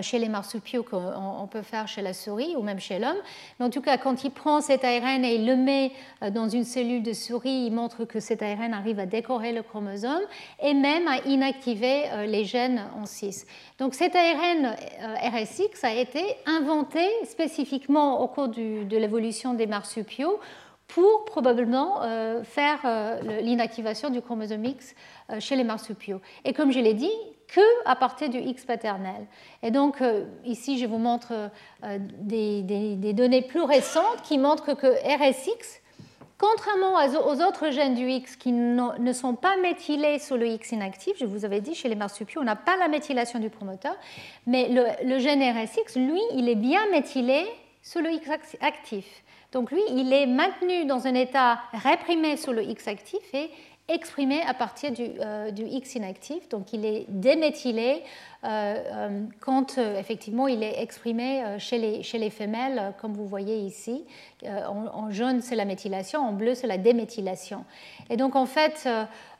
chez les marsupiaux qu'on peut faire chez la souris ou même chez l'homme. Mais en tout cas, quand il prend cet ARN et il le met euh, dans une cellule de souris, il montre que cet ARN arrive à décorer le chromosome et même à inactiver euh, les gènes en 6. Donc cet ARN RSX a été inventé spécifiquement au cours de l'évolution des marsupiaux pour probablement faire l'inactivation du chromosome X chez les marsupiaux. Et comme je l'ai dit, que à partir du X paternel. Et donc euh, ici, je vous montre euh, des, données plus récentes qui montrent que RSX, contrairement aux autres gènes du X qui ne sont pas méthylés sur le X inactif, je vous avais dit, chez les marsupiaux, on n'a pas la méthylation du promoteur, mais le, le, gène RSX, lui, il est bien méthylé sur le X actif. Donc lui, il est maintenu dans un état réprimé sur le X actif et exprimé à partir du, euh, X inactif, donc il est déméthylé euh, euh, quand effectivement il est exprimé chez les, chez les femelles, comme vous voyez ici. En, jaune c'est la méthylation, en bleu c'est la déméthylation. Et donc en fait,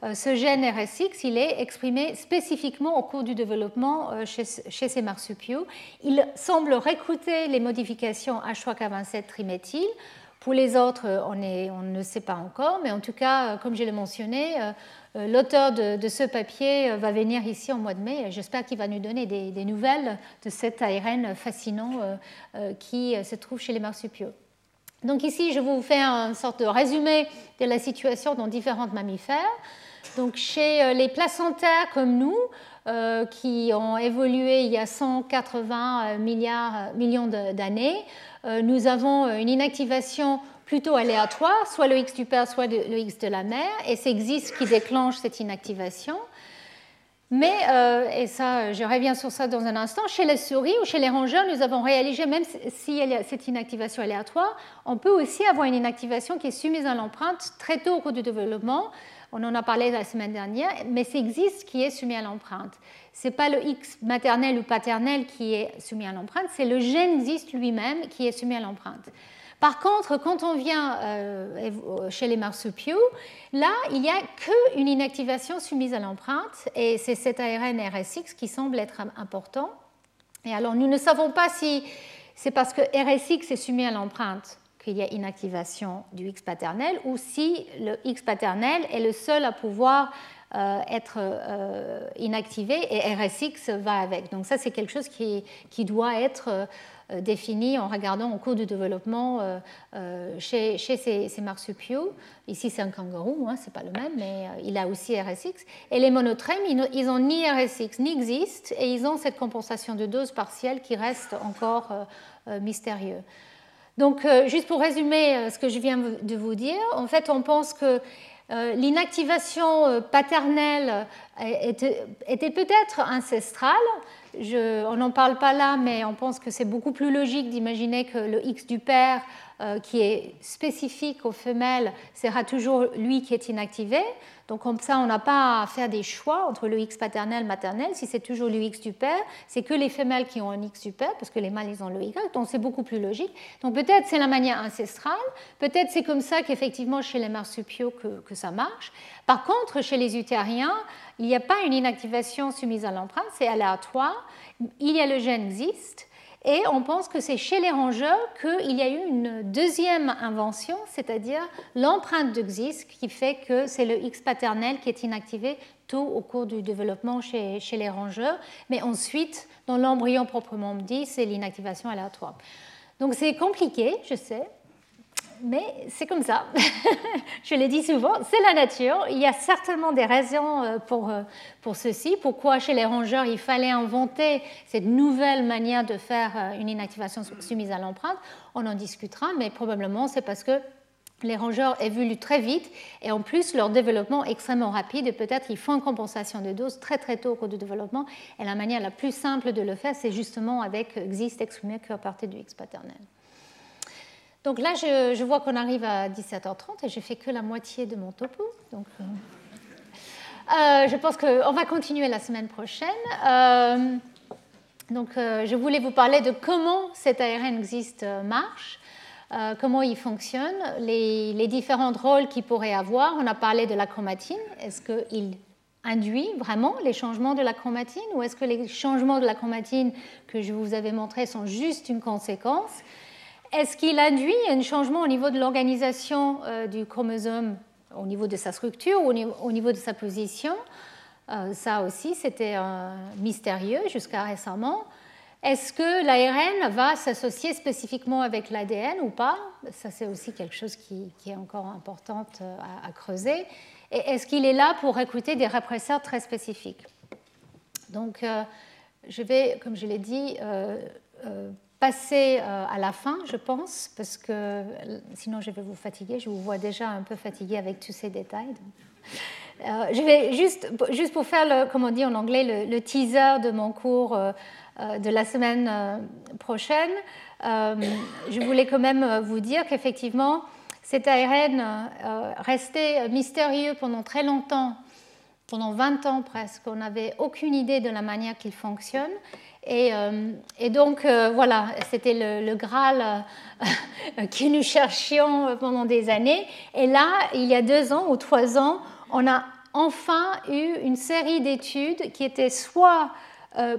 ce gène RSX, il est exprimé spécifiquement au cours du développement chez, chez ces marsupiaux. Il semble recruter les modifications H3K27 triméthyle pour les autres, on, on, ne sait pas encore, mais en tout cas, comme je l'ai mentionné, euh, euh, l'auteur de, ce papier euh, va venir ici en mois de mai. J'espère qu'il va nous donner des, nouvelles de cet ARN fascinant qui se trouve chez les marsupiaux. Donc ici, je vous fais une sorte de résumé de la situation dans différents mammifères. Donc chez les placentaires comme nous, qui ont évolué il y a 180 milliards, millions d'années, euh, nous avons euh, une inactivation plutôt aléatoire, soit le X du père, soit le X de la mère, et c'est XIS qui déclenche cette inactivation. Mais, euh, et ça, je reviens sur ça dans un instant, chez les souris ou chez les rongeurs, nous avons réalisé, même si cette inactivation aléatoire, on peut aussi avoir une inactivation qui est soumise à l'empreinte très tôt au cours du développement. On en a parlé la semaine dernière, mais c'est XIS qui est soumis à l'empreinte ce n'est pas le X maternel ou paternel qui est soumis à l'empreinte, c'est le gène existe lui-même qui est soumis à l'empreinte. Par contre, quand on vient euh, chez les marsupiaux, là, il n'y a qu'une inactivation soumise à l'empreinte, et c'est cet ARN RSX qui semble être important. Et alors, nous ne savons pas si c'est parce que RSX est soumis à l'empreinte qu'il y a inactivation du X paternel, ou si le X paternel est le seul à pouvoir euh, être euh, inactivé et RSX va avec. Donc ça, c'est quelque chose qui, qui doit être euh, défini en regardant au cours du développement chez, chez ces, marsupiaux. Ici, c'est un kangourou, hein, c'est pas le même, mais il a aussi RSX. Et les monotrèmes, ils n'ont ni RSX ni XIST, et ils ont cette compensation de dose partielle qui reste encore mystérieux. Donc, juste pour résumer ce que je viens de vous dire, en fait, on pense que euh, l'inactivation euh, paternelle euh, était, peut-être ancestrale. on n'en parle pas là, mais on pense que c'est beaucoup plus logique d'imaginer que le X du père, qui est spécifique aux femelles, sera toujours lui qui est inactivé. Donc comme ça, on n'a pas à faire des choix entre le X paternel, maternel. Si c'est toujours le X du père, c'est que les femelles qui ont un X du père, parce que les mâles, ils ont le Y. Donc c'est beaucoup plus logique. Donc peut-être c'est la manière ancestrale. Peut-être c'est comme ça qu'effectivement chez les marsupiaux que, que, ça marche. Par contre, chez les utériens, il n'y a pas une inactivation soumise à l'empreinte, c'est aléatoire. Il y a le gène existe. Et on pense que c'est chez les rongeurs qu'il y a eu une deuxième invention, c'est-à-dire l'empreinte de XIS qui fait que c'est le X paternel qui est inactivé tôt au cours du développement chez, chez les rongeurs. Mais ensuite, dans l'embryon proprement dit, c'est l'inactivation aléatoire. Donc c'est compliqué, je sais. Mais c'est comme ça. Je l'ai dit souvent, c'est la nature. Il y a certainement des raisons euh, pour, euh, pour ceci. Pourquoi chez les rongeurs il fallait inventer cette nouvelle manière de faire euh, une inactivation soumise à l'empreinte? On en discutera, mais probablement c'est parce que les rongeurs évoluent très vite et en plus leur développement est extrêmement rapide et peut-être ils font une compensation de dose très très tôt au cours du développement et la manière la plus simple de le faire c'est justement avec XIST exprimé que à partir du X paternel. Donc là, je, vois qu'on arrive à 17h30 et j'ai fait que la moitié de mon topo. Donc, euh, euh, je pense qu'on va continuer la semaine prochaine. Euh, donc, je voulais vous parler de comment cet ARN existe marche, comment il fonctionne, les, les, différents rôles qu'il pourrait avoir. On a parlé de la chromatine. Est-ce qu'il induit vraiment les changements de la chromatine ou est-ce que les changements de la chromatine que je vous avais montrés sont juste une conséquence? Est-ce qu'il induit un changement au niveau de l'organisation euh, du chromosome, au niveau de sa structure, au niveau de sa position? Euh, Ça aussi, c'était mystérieux jusqu'à récemment. Est-ce que l'ARN va s'associer spécifiquement avec l'ADN ou pas? Ça, c'est aussi quelque chose qui, est encore important euh, à, creuser. Et est-ce qu'il est là pour recruter des répresseurs très spécifiques? Donc, je vais, comme je l'ai dit, à la fin, je pense, parce que euh, sinon je vais vous fatiguer. Je vous vois déjà un peu fatigué avec tous ces détails. Euh, je vais juste, juste pour faire, le, comme on dit en anglais, le, teaser de mon cours de la semaine prochaine, je voulais quand même vous dire qu'effectivement, cet ARN restait mystérieux pendant très longtemps pendant 20 ans presque, on n'avait aucune idée de la manière qu'il fonctionne. Et, euh, donc, euh, voilà, c'était le, Graal euh, que nous cherchions pendant des années. Et là, il y a deux ans ou trois ans, on a enfin eu une série d'études qui étaient soit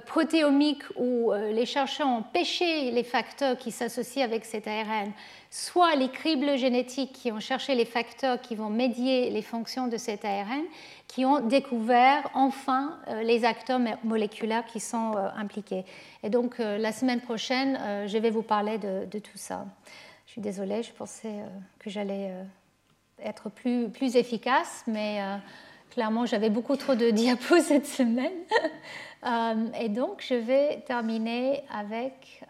protéomiques, où les chercheurs ont pêché les facteurs qui s'associent avec cet ARN, soit les cribles génétiques qui ont cherché les facteurs qui vont médier les fonctions de cet ARN, qui ont découvert enfin euh, les acteurs moléculaires qui sont euh, impliqués. Et donc euh, la semaine prochaine, je vais vous parler de, tout ça. Je suis désolée, je pensais que j'allais être plus, plus efficace, mais clairement j'avais beaucoup trop de diapos cette semaine. et donc je vais terminer avec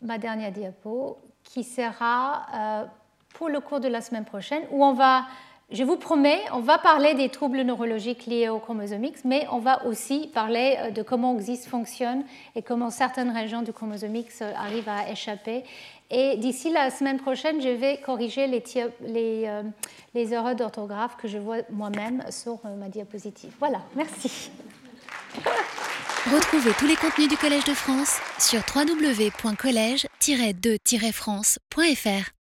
ma dernière diapo qui sera pour le cours de la semaine prochaine où on va je vous promets, on va parler des troubles neurologiques liés au chromosome X, mais on va aussi parler euh, de comment XIS fonctionne et comment certaines régions du chromosome X euh, arrivent à échapper. Et d'ici la semaine prochaine, je vais corriger les, euh, les erreurs d'orthographe que je vois moi-même sur ma diapositive. Voilà, merci. Retrouvez tous les contenus du Collège de France sur www.colège-2-france.fr.